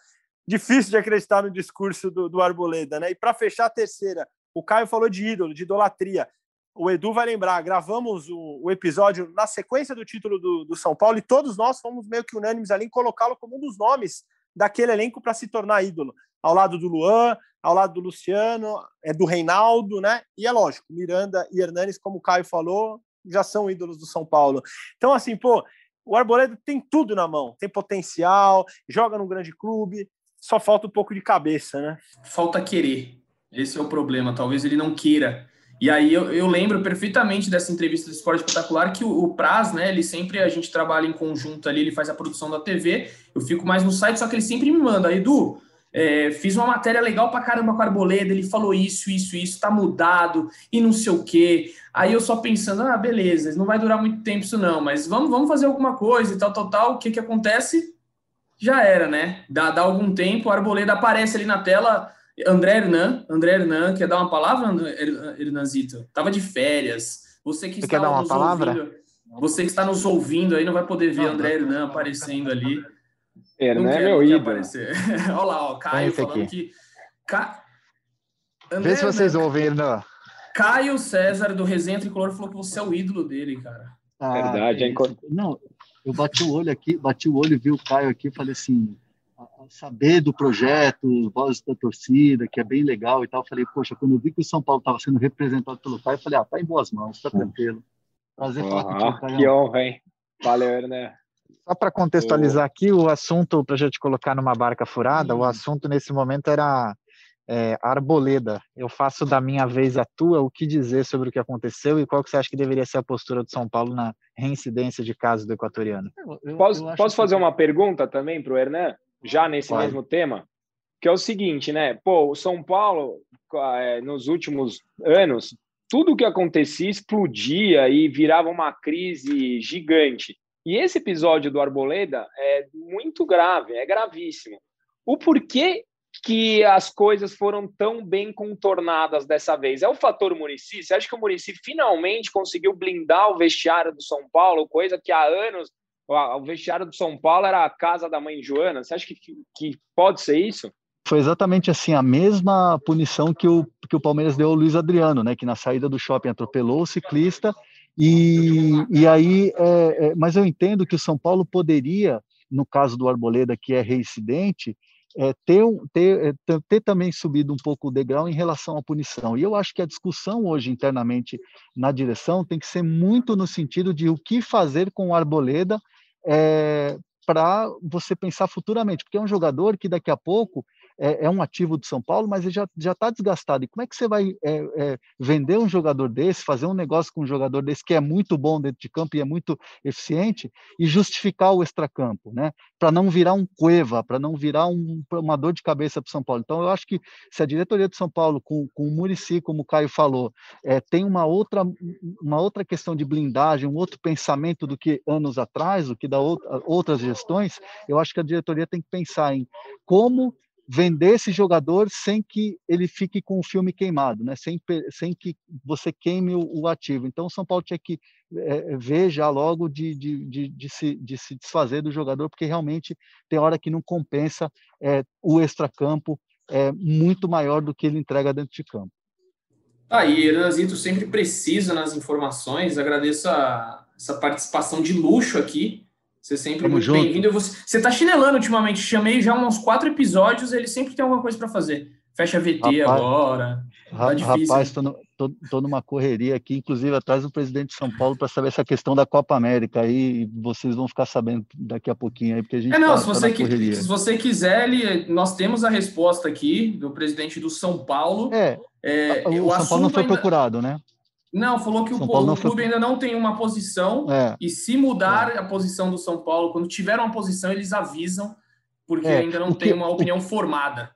Difícil de acreditar no discurso do, do Arboleda, né? E para fechar a terceira, o Caio falou de ídolo, de idolatria. O Edu vai lembrar, gravamos o, o episódio na sequência do título do, do, São Paulo e todos nós fomos meio que unânimes ali em colocá-lo como um dos nomes daquele elenco para se tornar ídolo. Ao lado do Luan, ao lado do Luciano, é do Reinaldo, né? E é lógico, Miranda e Hernanes, como o Caio falou, já são ídolos do São Paulo. Então, assim, pô, o Arboleda tem tudo na mão, tem potencial, joga num grande clube, só falta um pouco de cabeça, né?
Falta querer. Esse é o problema. Talvez ele não queira. E aí eu, eu lembro perfeitamente dessa entrevista do Esporte Espetacular que o, o Praz, né? Ele sempre a gente trabalha em conjunto ali, ele faz a produção da TV. Eu fico mais no site, só que ele sempre me manda, Edu. É, fiz uma matéria legal pra caramba com a Arboleda, ele falou isso, isso, isso, tá mudado e não sei o quê. Aí eu só pensando, ah, beleza, não vai durar muito tempo isso não, mas vamos, vamos fazer alguma coisa e tal, tal, tal. O que que acontece? Já era, né? Dá, dá algum tempo, a Arboleda aparece ali na tela André Hernan, André Hernan, quer dar uma palavra, Hernanzito? Tava de férias. Você que
Você está quer dar uma palavra?
Ouvindo, você que está nos ouvindo aí não vai poder ver não, André Hernan aparecendo ali.
Hernan é meu ídolo.
Olha lá, ó, Caio falando aqui. que... Ca...
André Vê se vocês Hernan, ouvem, Hernan.
Caio César, do Resenha Tricolor, falou que você é o ídolo dele, cara.
Ah, Verdade, é
Não, eu bati o olho aqui, bati o olho e vi o Caio aqui e falei assim, saber do projeto, voz da torcida, que é bem legal e tal. Falei, poxa, quando eu vi que o São Paulo estava sendo representado pelo pai, eu falei, ah, tá em boas mãos, tá tranquilo.
Prazer uhum, falar contigo, Que honra, hein? Valeu, né?
Só para contextualizar aqui, o assunto, para a gente colocar numa barca furada, o assunto nesse momento era é, Arboleda. Eu faço da minha vez a tua, o que dizer sobre o que aconteceu e qual que você acha que deveria ser a postura do São Paulo na reincidência de casos do equatoriano?
Eu, eu, posso, eu posso fazer que... uma pergunta também para o Hernan? Já nesse Vai. mesmo tema, que é o seguinte, né? Pô, o São Paulo, é, nos últimos anos, tudo que acontecia explodia e virava uma crise gigante. E esse episódio do Arboleda é muito grave, é gravíssimo. O porquê que as coisas foram tão bem contornadas dessa vez? É o fator Murici? Você acha que o Murici finalmente conseguiu blindar o vestiário do São Paulo, coisa que há anos o vestiário do São Paulo era a casa da mãe Joana. Você acha que, que pode ser isso?
Foi exatamente assim, a mesma punição que o, que o Palmeiras deu ao Luiz Adriano, né? Que na saída do shopping atropelou o ciclista. E, e aí, é, é, mas eu entendo que o São Paulo poderia, no caso do Arboleda, que é reincidente, é, ter, ter, é, ter, também subido um pouco o degrau em relação à punição. E eu acho que a discussão hoje internamente na direção tem que ser muito no sentido de o que fazer com o Arboleda é, para você pensar futuramente, porque é um jogador que daqui a pouco é, é, um ativo do São Paulo, mas ele já está desgastado. E como é que você vai é, é, vender um jogador desse, fazer um negócio com um jogador desse que é muito bom dentro de campo e é muito eficiente e justificar o extracampo, né? Para não virar um cueva, para não virar um, uma dor de cabeça para o São Paulo. Então, eu acho que se a diretoria do São Paulo, com, com o Murici, como o Caio falou, é, tem uma outra, uma outra questão de blindagem, um outro pensamento do que anos atrás, do que da outra, outras gestões, eu acho que a diretoria tem que pensar em como vender esse jogador sem que ele fique com o filme queimado, né? sem, sem que você queime o, o ativo. Então, o São Paulo tinha que é, ver já logo de, de, de, de, se, de se desfazer do jogador, porque realmente tem hora que não compensa é, o extracampo é muito maior do que ele entrega dentro de campo.
Aí, Hernanzito sempre precisa nas informações, agradeço a, essa participação de luxo aqui você sempre Tamo muito bem-vindo. Você, você tá chinelando ultimamente. Chamei já uns quatro episódios, ele sempre tem alguma coisa para fazer. Fecha VT rapaz, agora.
Tá difícil, rapaz, tô, no, tô, tô, numa correria aqui, inclusive atrás do presidente de São Paulo para saber essa questão da Copa América. Aí vocês vão ficar sabendo daqui a pouquinho aí, porque a gente. É,
não, tá, se, você tá que, se você quiser, ele, nós temos a resposta aqui do presidente do São Paulo.
É. é o, o São Paulo não foi ainda... procurado, né?
Não, falou que o, o, clube foi... ainda não tem uma posição é. e se mudar é. a posição do São Paulo, quando tiver uma posição, eles avisam, porque é. ainda não que, tem uma opinião o, formada.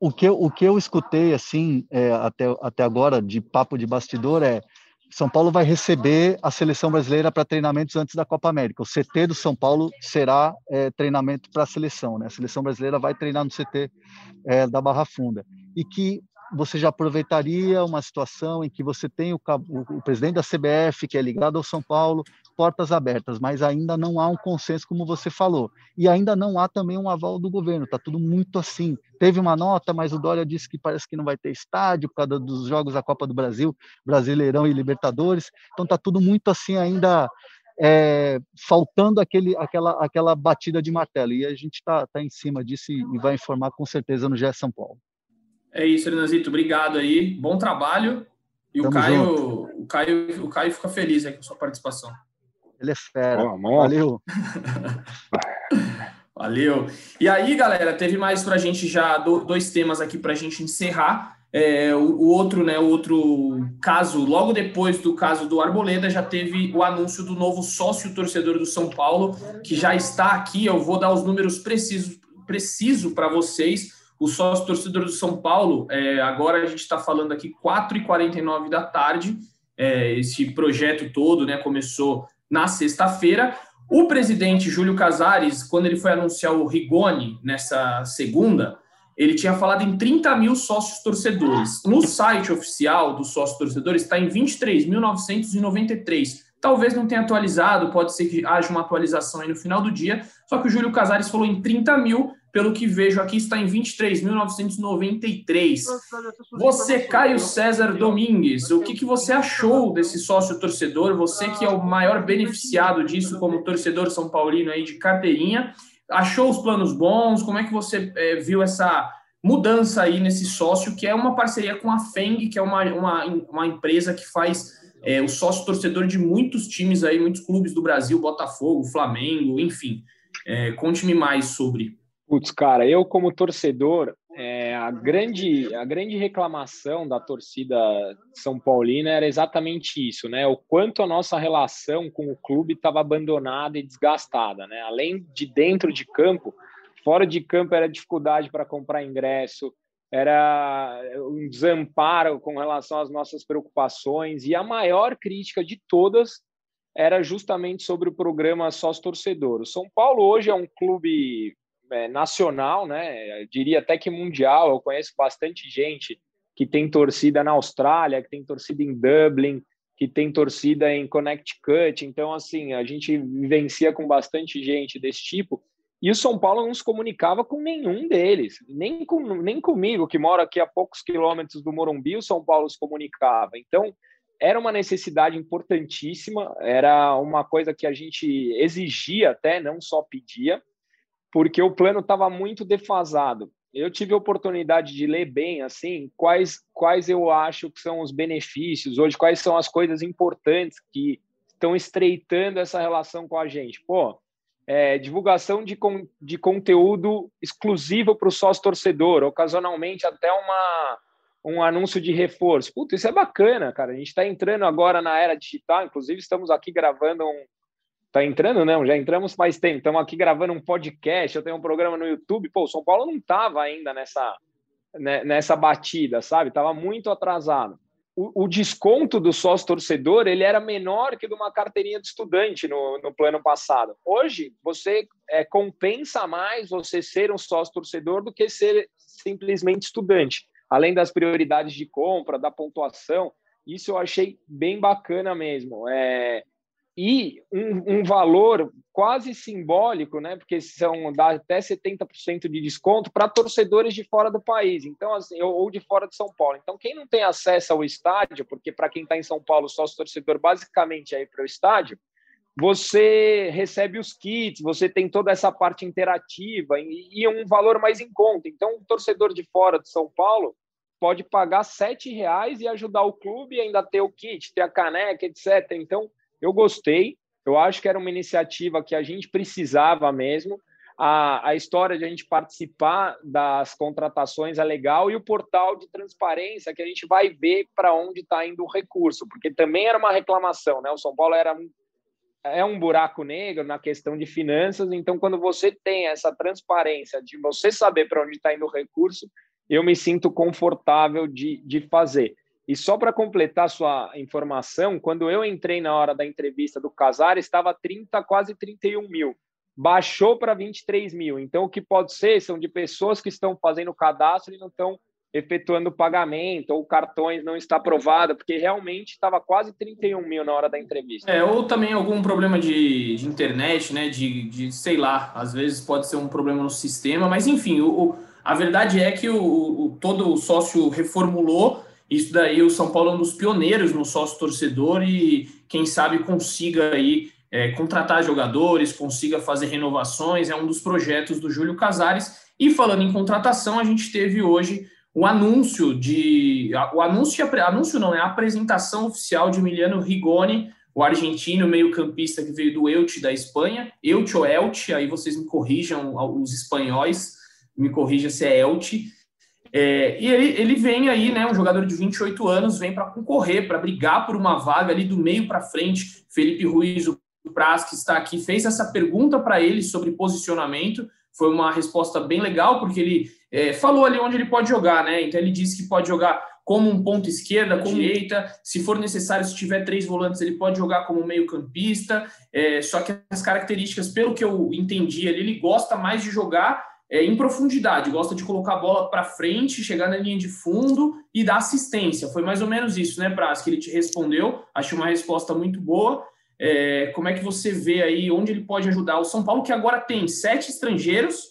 O que, o que eu escutei assim é, até, até agora de papo de bastidor é São Paulo vai receber a seleção brasileira para treinamentos antes da Copa América. O CT do São Paulo será é, treinamento para a seleção, né? A seleção brasileira vai treinar no CT é, da Barra Funda e que você já aproveitaria uma situação em que você tem o, o, presidente da CBF, que é ligado ao São Paulo, portas abertas, mas ainda não há um consenso, como você falou. E ainda não há também um aval do governo, está tudo muito assim. Teve uma nota, mas o Dória disse que parece que não vai ter estádio por causa dos jogos da Copa do Brasil, Brasileirão e Libertadores. Então está tudo muito assim ainda. É, faltando aquele, aquela, aquela batida de martelo. E a gente está tá em cima disso e, e vai informar com certeza no GE São Paulo.
É isso, Renanzito. Obrigado aí. Bom trabalho. E o Caio, o Caio, o Caio fica feliz aí com a sua participação.
Ele é fera. Oh, Valeu.
Valeu. E aí, galera, teve mais para a gente já dois temas aqui para a gente encerrar. É, o, o, outro, né, o outro caso, logo depois do caso do Arboleda, já teve o anúncio do novo sócio torcedor do São Paulo, que já está aqui. Eu vou dar os números precisos preciso para vocês o sócio torcedor do São Paulo, é, agora a gente está falando aqui 4h49 da tarde, é, esse projeto todo né, começou na sexta-feira. O presidente Júlio Casares, quando ele foi anunciar o Rigoni nessa segunda, ele tinha falado em 30 mil sócios torcedores. No site oficial dos sócios torcedores está em 23.993. Talvez não tenha atualizado, pode ser que haja uma atualização aí no final do dia. Só que o Júlio Casares falou em 30 mil, pelo que vejo aqui, está em 23.993. Você, Caio César Domingues, o que, que você achou desse sócio torcedor? Você que é o maior beneficiado disso como torcedor São Paulino aí de carteirinha. Achou os planos bons? Como é que você é, viu essa mudança aí nesse sócio, que é uma parceria com a FENG, que é uma, uma, uma empresa que faz é, o sócio torcedor de muitos times aí, muitos clubes do Brasil, Botafogo, Flamengo, enfim. É, Conte-me mais sobre.
Putz, cara, eu como torcedor, é, a, grande, a grande reclamação da torcida São Paulina era exatamente isso, né? O quanto a nossa relação com o clube estava abandonada e desgastada, né? Além de dentro de campo, fora de campo era dificuldade para comprar ingresso, era um desamparo com relação às nossas preocupações e a maior crítica de todas era justamente sobre o programa Sócio Torcedor. O São Paulo hoje é um clube é, nacional, né? Eu diria até que mundial. Eu conheço bastante gente que tem torcida na Austrália, que tem torcida em Dublin, que tem torcida em Connecticut. Então, assim, a gente vivencia com bastante gente desse tipo. E o São Paulo não se comunicava com nenhum deles, nem, com, nem comigo, que moro aqui a poucos quilômetros do Morumbi, o São Paulo se comunicava. Então, era uma necessidade importantíssima, era uma coisa que a gente exigia até, não só pedia porque o plano estava muito defasado. Eu tive a oportunidade de ler bem, assim, quais, quais eu acho que são os benefícios hoje, quais são as coisas importantes que estão estreitando essa relação com a gente. Pô, é, divulgação de, con de conteúdo exclusivo para o sócio torcedor, ocasionalmente até uma, um anúncio de reforço. Puta, isso é bacana, cara. A gente está entrando agora na era digital, inclusive estamos aqui gravando um. Tá entrando, não? Já entramos faz tempo. Estamos aqui gravando um podcast. Eu tenho um programa no YouTube. Pô, o São Paulo não estava ainda nessa, né, nessa batida, sabe? Estava muito atrasado o, o, desconto do sócio torcedor ele era menor que de uma carteirinha de estudante no, no plano passado. Hoje, você é, compensa mais você ser um sócio torcedor do que ser simplesmente estudante. Além das prioridades de compra, da pontuação, isso eu achei bem bacana mesmo. É, e um, um, valor quase simbólico, né? Porque são dá até 70% de desconto para torcedores de fora do país, então assim, ou de fora de São Paulo. Então, quem não tem acesso ao estádio, porque para quem está em São Paulo, sócio torcedor basicamente é ir para o estádio, você recebe os kits, você tem toda essa parte interativa e, e um valor mais em conta. Então, um torcedor de fora de São Paulo pode pagar sete reais e ajudar o clube e ainda ter o kit, ter a caneca, etc. Então eu gostei, eu acho que era uma iniciativa que a gente precisava mesmo. A, a história de a gente participar das contratações é legal e o portal de transparência que a gente vai ver para onde está indo o recurso, porque também era uma reclamação, né? O São Paulo era é um buraco negro na questão de finanças, então quando você tem essa transparência de você saber para onde está indo o recurso, eu me sinto confortável de, de fazer. E só para completar sua informação, quando eu entrei na hora da entrevista do Casar, estava 30, quase 31 mil. Baixou para 23 mil. Então, o que pode ser são de pessoas que estão fazendo o cadastro e não estão efetuando o pagamento, ou cartões não está aprovado, porque realmente estava quase 31 mil na hora da entrevista.
É, ou também algum problema de, de internet, né? De, de, sei lá, às vezes pode ser um problema no sistema, mas enfim, o, a verdade é que o, o todo o sócio reformulou isso daí, o São Paulo é um dos pioneiros no sócio torcedor e quem sabe consiga aí é, contratar jogadores, consiga fazer renovações, é um dos projetos do Júlio Casares. E falando em contratação, a gente teve hoje o anúncio de. O anúncio, anúncio não, é a apresentação oficial de Emiliano Rigoni, o argentino meio-campista que veio do Elche da Espanha. Elche ou Elche, aí vocês me corrijam, os espanhóis, me corrijam se é Elche. É, e ele, ele vem aí, né, um jogador de 28 anos, vem para concorrer, para brigar por uma vaga ali do meio para frente. Felipe Ruiz, o Praz, que está aqui, fez essa pergunta para ele sobre posicionamento. Foi uma resposta bem legal, porque ele é, falou ali onde ele pode jogar, né? Então ele disse que pode jogar como um ponto esquerda, como direita. Se for necessário, se tiver três volantes, ele pode jogar como meio-campista. É, só que as características, pelo que eu entendi ali, ele gosta mais de jogar é, em profundidade, gosta de colocar a bola para frente, chegar na linha de fundo e dar assistência. Foi mais ou menos isso, né, Praz, que ele te respondeu. Acho uma resposta muito boa. É, como é que você vê aí onde ele pode ajudar? O São Paulo, que agora tem sete estrangeiros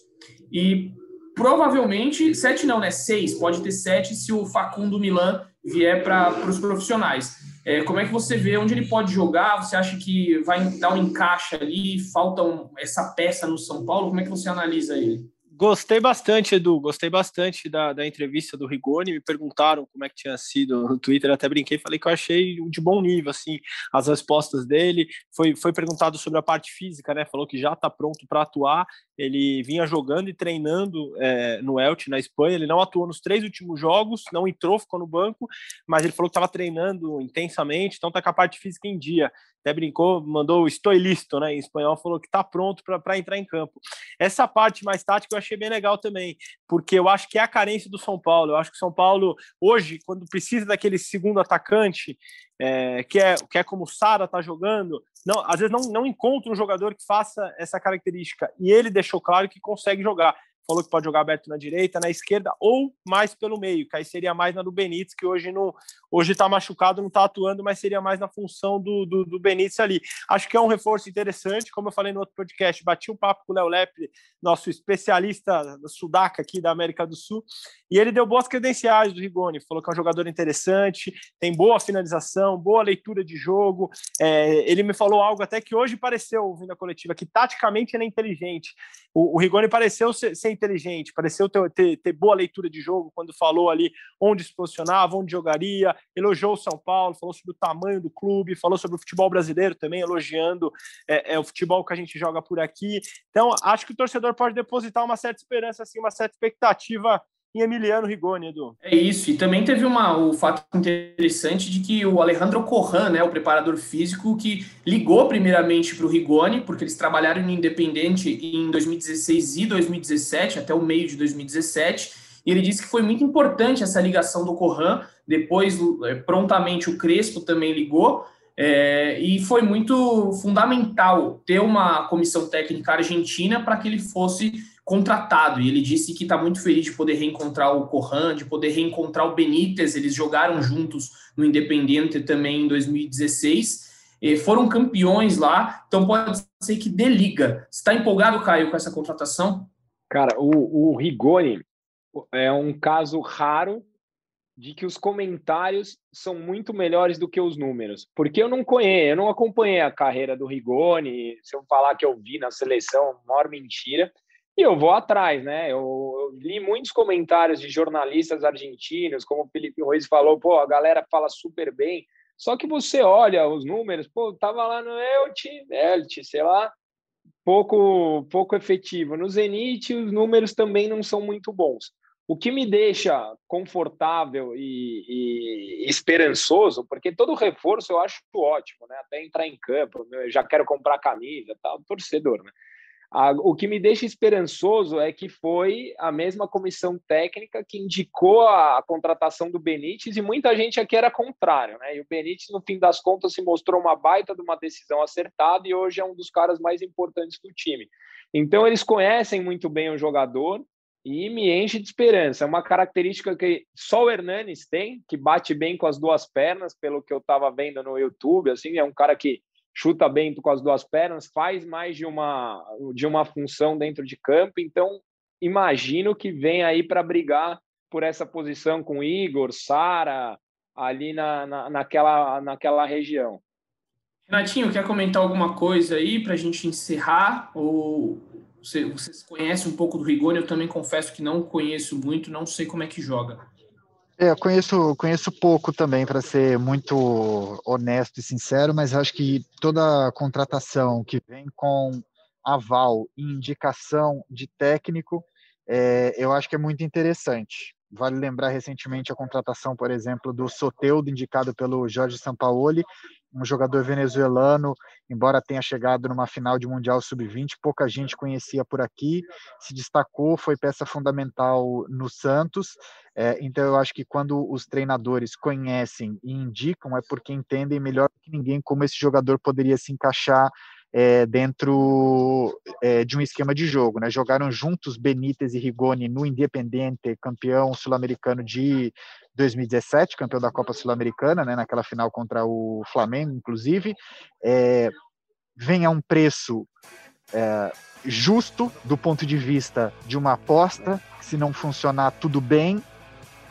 e provavelmente, sete não, né? Seis, pode ter sete se o Facundo Milan vier para os profissionais. É, como é que você vê onde ele pode jogar? Você acha que vai dar um encaixe ali? Falta um, essa peça no São Paulo? Como é que você analisa ele?
Gostei bastante, Edu. Gostei bastante da, da entrevista do Rigoni. Me perguntaram como é que tinha sido no Twitter. Até brinquei, falei que eu achei de bom nível, assim, as respostas dele. Foi, foi perguntado sobre a parte física, né? Falou que já está pronto para atuar. Ele vinha jogando e treinando é, no Elche, na Espanha. Ele não atuou nos três últimos jogos, não entrou, ficou no banco, mas ele falou que estava treinando intensamente, então está com a parte física em dia até brincou, mandou estou listo, né, em espanhol, falou que está pronto para entrar em campo. Essa parte mais tática eu achei bem legal também, porque eu acho que é a carência do São Paulo. Eu acho que o São Paulo, hoje, quando precisa daquele segundo atacante, é, que, é, que é como Sara está jogando, não, às vezes não, não encontra um jogador que faça essa característica. E ele deixou claro que consegue jogar falou que pode jogar aberto na direita, na esquerda ou mais pelo meio, que aí seria mais na do Benítez, que hoje não hoje está machucado, não está atuando, mas seria mais na função do, do, do, Benítez ali. Acho que é um reforço interessante, como eu falei no outro podcast, bati um papo com o Léo Lepe, nosso especialista da Sudaca aqui da América do Sul, e ele deu boas credenciais do Rigoni, falou que é um jogador interessante, tem boa finalização, boa leitura de jogo. É, ele me falou algo até que hoje pareceu, ouvindo a coletiva, que taticamente ele é inteligente. O, o Rigoni pareceu ser, ser inteligente, pareceu ter, ter, ter, boa leitura de jogo quando falou ali onde se posicionava, onde jogaria, elogiou o São Paulo, falou sobre o tamanho do clube, falou sobre o futebol brasileiro também, elogiando é, é, o futebol que a gente joga por aqui. Então, acho que o torcedor pode depositar uma certa esperança, assim, uma certa expectativa em Emiliano Rigoni, Edu.
É isso, e também teve uma, o fato interessante de que o Alejandro Corran, né, o preparador físico, que ligou primeiramente para o Rigoni, porque eles trabalharam no Independente em 2016 e 2017, até o meio de 2017, e ele disse que foi muito importante essa ligação do Corran, depois é, prontamente o Crespo também ligou, é, e foi muito fundamental ter uma comissão técnica argentina para que ele fosse contratado. E ele disse que está muito feliz de poder reencontrar o Corran, de poder reencontrar o Benítez. Eles jogaram juntos no Independente também em 2016. E foram campeões lá, então pode ser que dê liga. Está empolgado, Caio, com essa contratação?
Cara, o, o Rigoni é um caso raro de que os comentários são muito melhores do que os números. Porque eu não conheço, eu não acompanhei a carreira do Rigoni. Se eu falar que eu vi na seleção, maior mentira. E eu vou atrás, né? Eu, eu, li muitos comentários de jornalistas argentinos, como o Felipe Ruiz falou, pô, a galera fala super bem. Só que você olha os números, pô, tava lá no Elche, Elche, sei lá, pouco pouco efetivo. No Zenit, os números também não são muito bons. O que me deixa confortável e, e, esperançoso, porque todo reforço eu acho ótimo, né? Até entrar em campo, eu já quero comprar camisa, tal, torcedor, né? O que me deixa esperançoso é que foi a mesma comissão técnica que indicou a, a, contratação do Benítez e muita gente aqui era contrário, né? E o Benítez, no fim das contas, se mostrou uma baita de uma decisão acertada e hoje é um dos caras mais importantes do time. Então, eles conhecem muito bem o jogador e me enche de esperança. É uma característica que só o Hernanes tem, que bate bem com as duas pernas, pelo que eu estava vendo no YouTube. Assim, é um cara que chuta bem com as duas pernas, faz mais de uma, de uma função dentro de campo. Então, imagino que vem aí para brigar por essa posição com Igor, Sara, ali na, na, naquela, naquela região.
Renatinho, quer comentar alguma coisa aí para a gente encerrar? Ou você, você conhece um pouco do Rigoni, eu também confesso que não conheço muito, não sei como é que joga.
É, eu conheço, conheço pouco também, para ser muito honesto e sincero, mas acho que toda contratação que vem com aval e indicação de técnico, é, eu acho que é muito interessante. Vale lembrar recentemente a contratação, por exemplo, do Soteudo, indicado pelo Jorge Sampaoli, um jogador venezuelano, embora tenha chegado numa final de Mundial Sub-20, pouca gente conhecia por aqui, se destacou, foi peça fundamental no Santos. É, então, eu acho que quando os treinadores conhecem e indicam, é porque entendem melhor que ninguém como esse jogador poderia se encaixar é, dentro é, de um esquema de jogo. Né? Jogaram juntos Benítez e Rigoni no Independente, campeão sul-americano de 2017, campeão da Copa Sul-Americana, né? naquela final contra o Flamengo, inclusive. É, vem a um preço é, justo do ponto de vista de uma aposta, se não funcionar, tudo bem,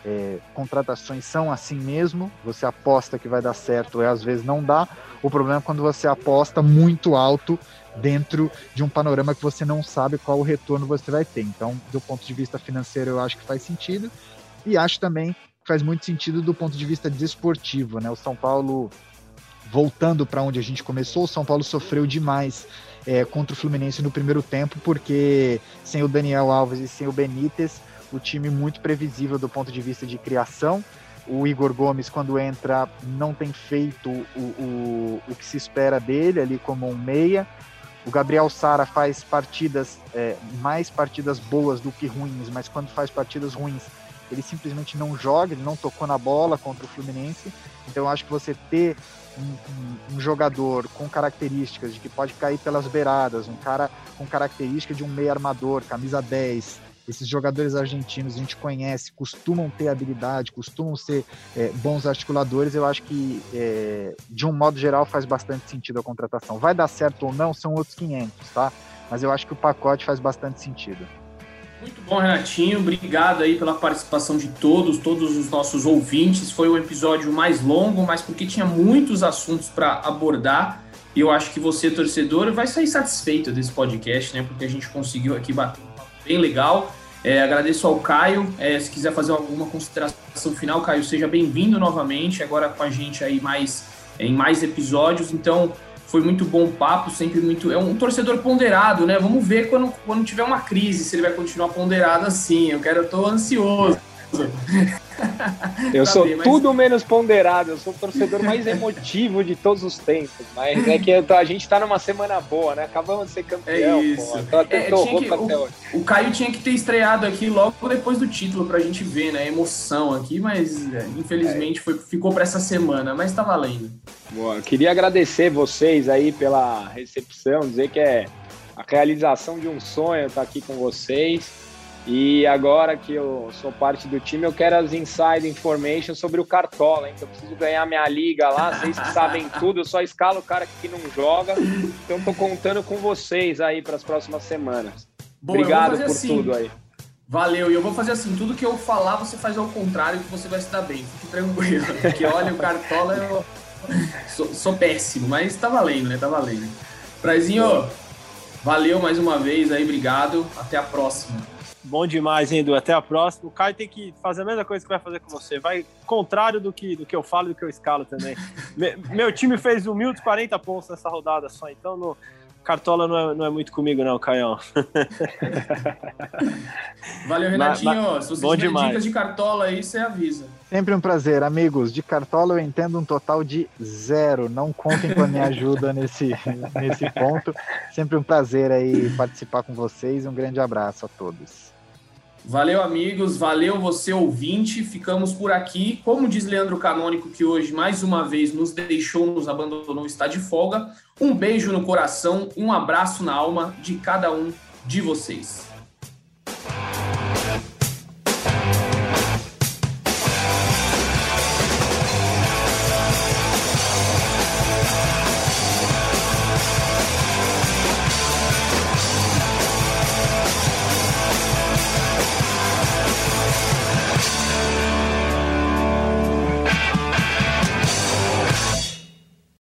é, contratações são assim mesmo, você aposta que vai dar certo e às vezes não dá. O problema é quando você aposta muito alto dentro de um panorama que você não sabe qual o retorno você vai ter. Então, do ponto de vista financeiro, eu acho que faz sentido e acho também faz muito sentido do ponto de vista desportivo, né? O São Paulo voltando para onde a gente começou, o São Paulo sofreu demais é, contra o Fluminense no primeiro tempo, porque sem o Daniel Alves e sem o Benítez, o time muito previsível do ponto de vista de criação. O Igor Gomes, quando entra, não tem feito o, o, o que se espera dele ali como um meia. O Gabriel Sara faz partidas, é, mais partidas boas do que ruins, mas quando faz partidas ruins, ele simplesmente não joga, ele não tocou na bola contra o Fluminense. Então eu acho que você ter um, um, um, jogador com características de que pode cair pelas beiradas, um cara com característica de um meio armador, camisa 10, esses jogadores argentinos a gente conhece, costumam ter habilidade, costumam ser é, bons articuladores. Eu acho que, é, de um modo geral, faz bastante sentido a contratação. Vai dar certo ou não, são outros 500, tá? Mas eu acho que o pacote faz bastante sentido.
Muito bom, Renatinho. Obrigado aí pela participação de todos, todos os nossos ouvintes. Foi o episódio mais longo, mas porque tinha muitos assuntos para abordar. E eu acho que você, torcedor, vai sair satisfeito desse podcast, né? Porque a gente conseguiu aqui bater um papo bem legal. É, agradeço ao Caio. É, se quiser fazer alguma consideração final, Caio, seja bem-vindo novamente. Agora com a gente aí mais em mais episódios. Então, foi muito bom o papo, sempre muito. É um torcedor ponderado, né? Vamos ver quando, quando tiver uma crise se ele vai continuar ponderado assim. Eu quero, eu tô ansioso.
Eu sou tudo menos ponderado, eu sou o torcedor mais emotivo de todos os tempos. Mas é que a gente tá numa semana boa, né? Acabamos de ser campeão.
É isso. Pô. É, que, o, o, Caio tinha que ter estreado aqui logo depois do título pra gente ver, né? Emoção aqui, mas é, infelizmente é. foi, ficou pra essa semana, mas tá valendo.
Boa, queria agradecer vocês aí pela recepção, dizer que é a realização de um sonho estar aqui com vocês. E agora que eu sou parte do time, eu quero as inside information sobre o Cartola, hein? Que eu preciso ganhar minha liga lá, vocês que sabem tudo, eu só escalo o cara que não joga. Então tô contando com vocês aí para as próximas semanas. Bom, Obrigado por assim. tudo aí.
Valeu, e eu vou fazer assim, tudo que eu falar você faz ao contrário que você vai se dar bem, fique tranquilo, porque olha, o Cartola eu sou, sou péssimo, mas tá valendo, né, tá valendo. Prazinho, valeu mais uma vez aí, obrigado, até a próxima.
Bom demais, hein, Edu? Até a próxima. O Caio tem que fazer a mesma coisa que vai fazer com você. Vai contrário do que, do que eu falo e do que eu escalo também. Meu time fez 1.040 pontos nessa rodada só, então no, Cartola não é, não é muito comigo, não, Caião.
Valeu, Renatinho. Mas, mas, Se você tiver demais. dicas de Cartola aí, você avisa.
Sempre um prazer, amigos. De Cartola eu entendo um total de zero. Não contem com a minha ajuda nesse, nesse ponto. Sempre um prazer aí participar com vocês. Um grande abraço a todos.
Valeu, amigos. Valeu, você ouvinte. Ficamos por aqui. Como diz Leandro Canônico, que hoje mais uma vez nos deixou, nos abandonou, está de folga. Um beijo no coração e um abraço na alma de cada um de vocês.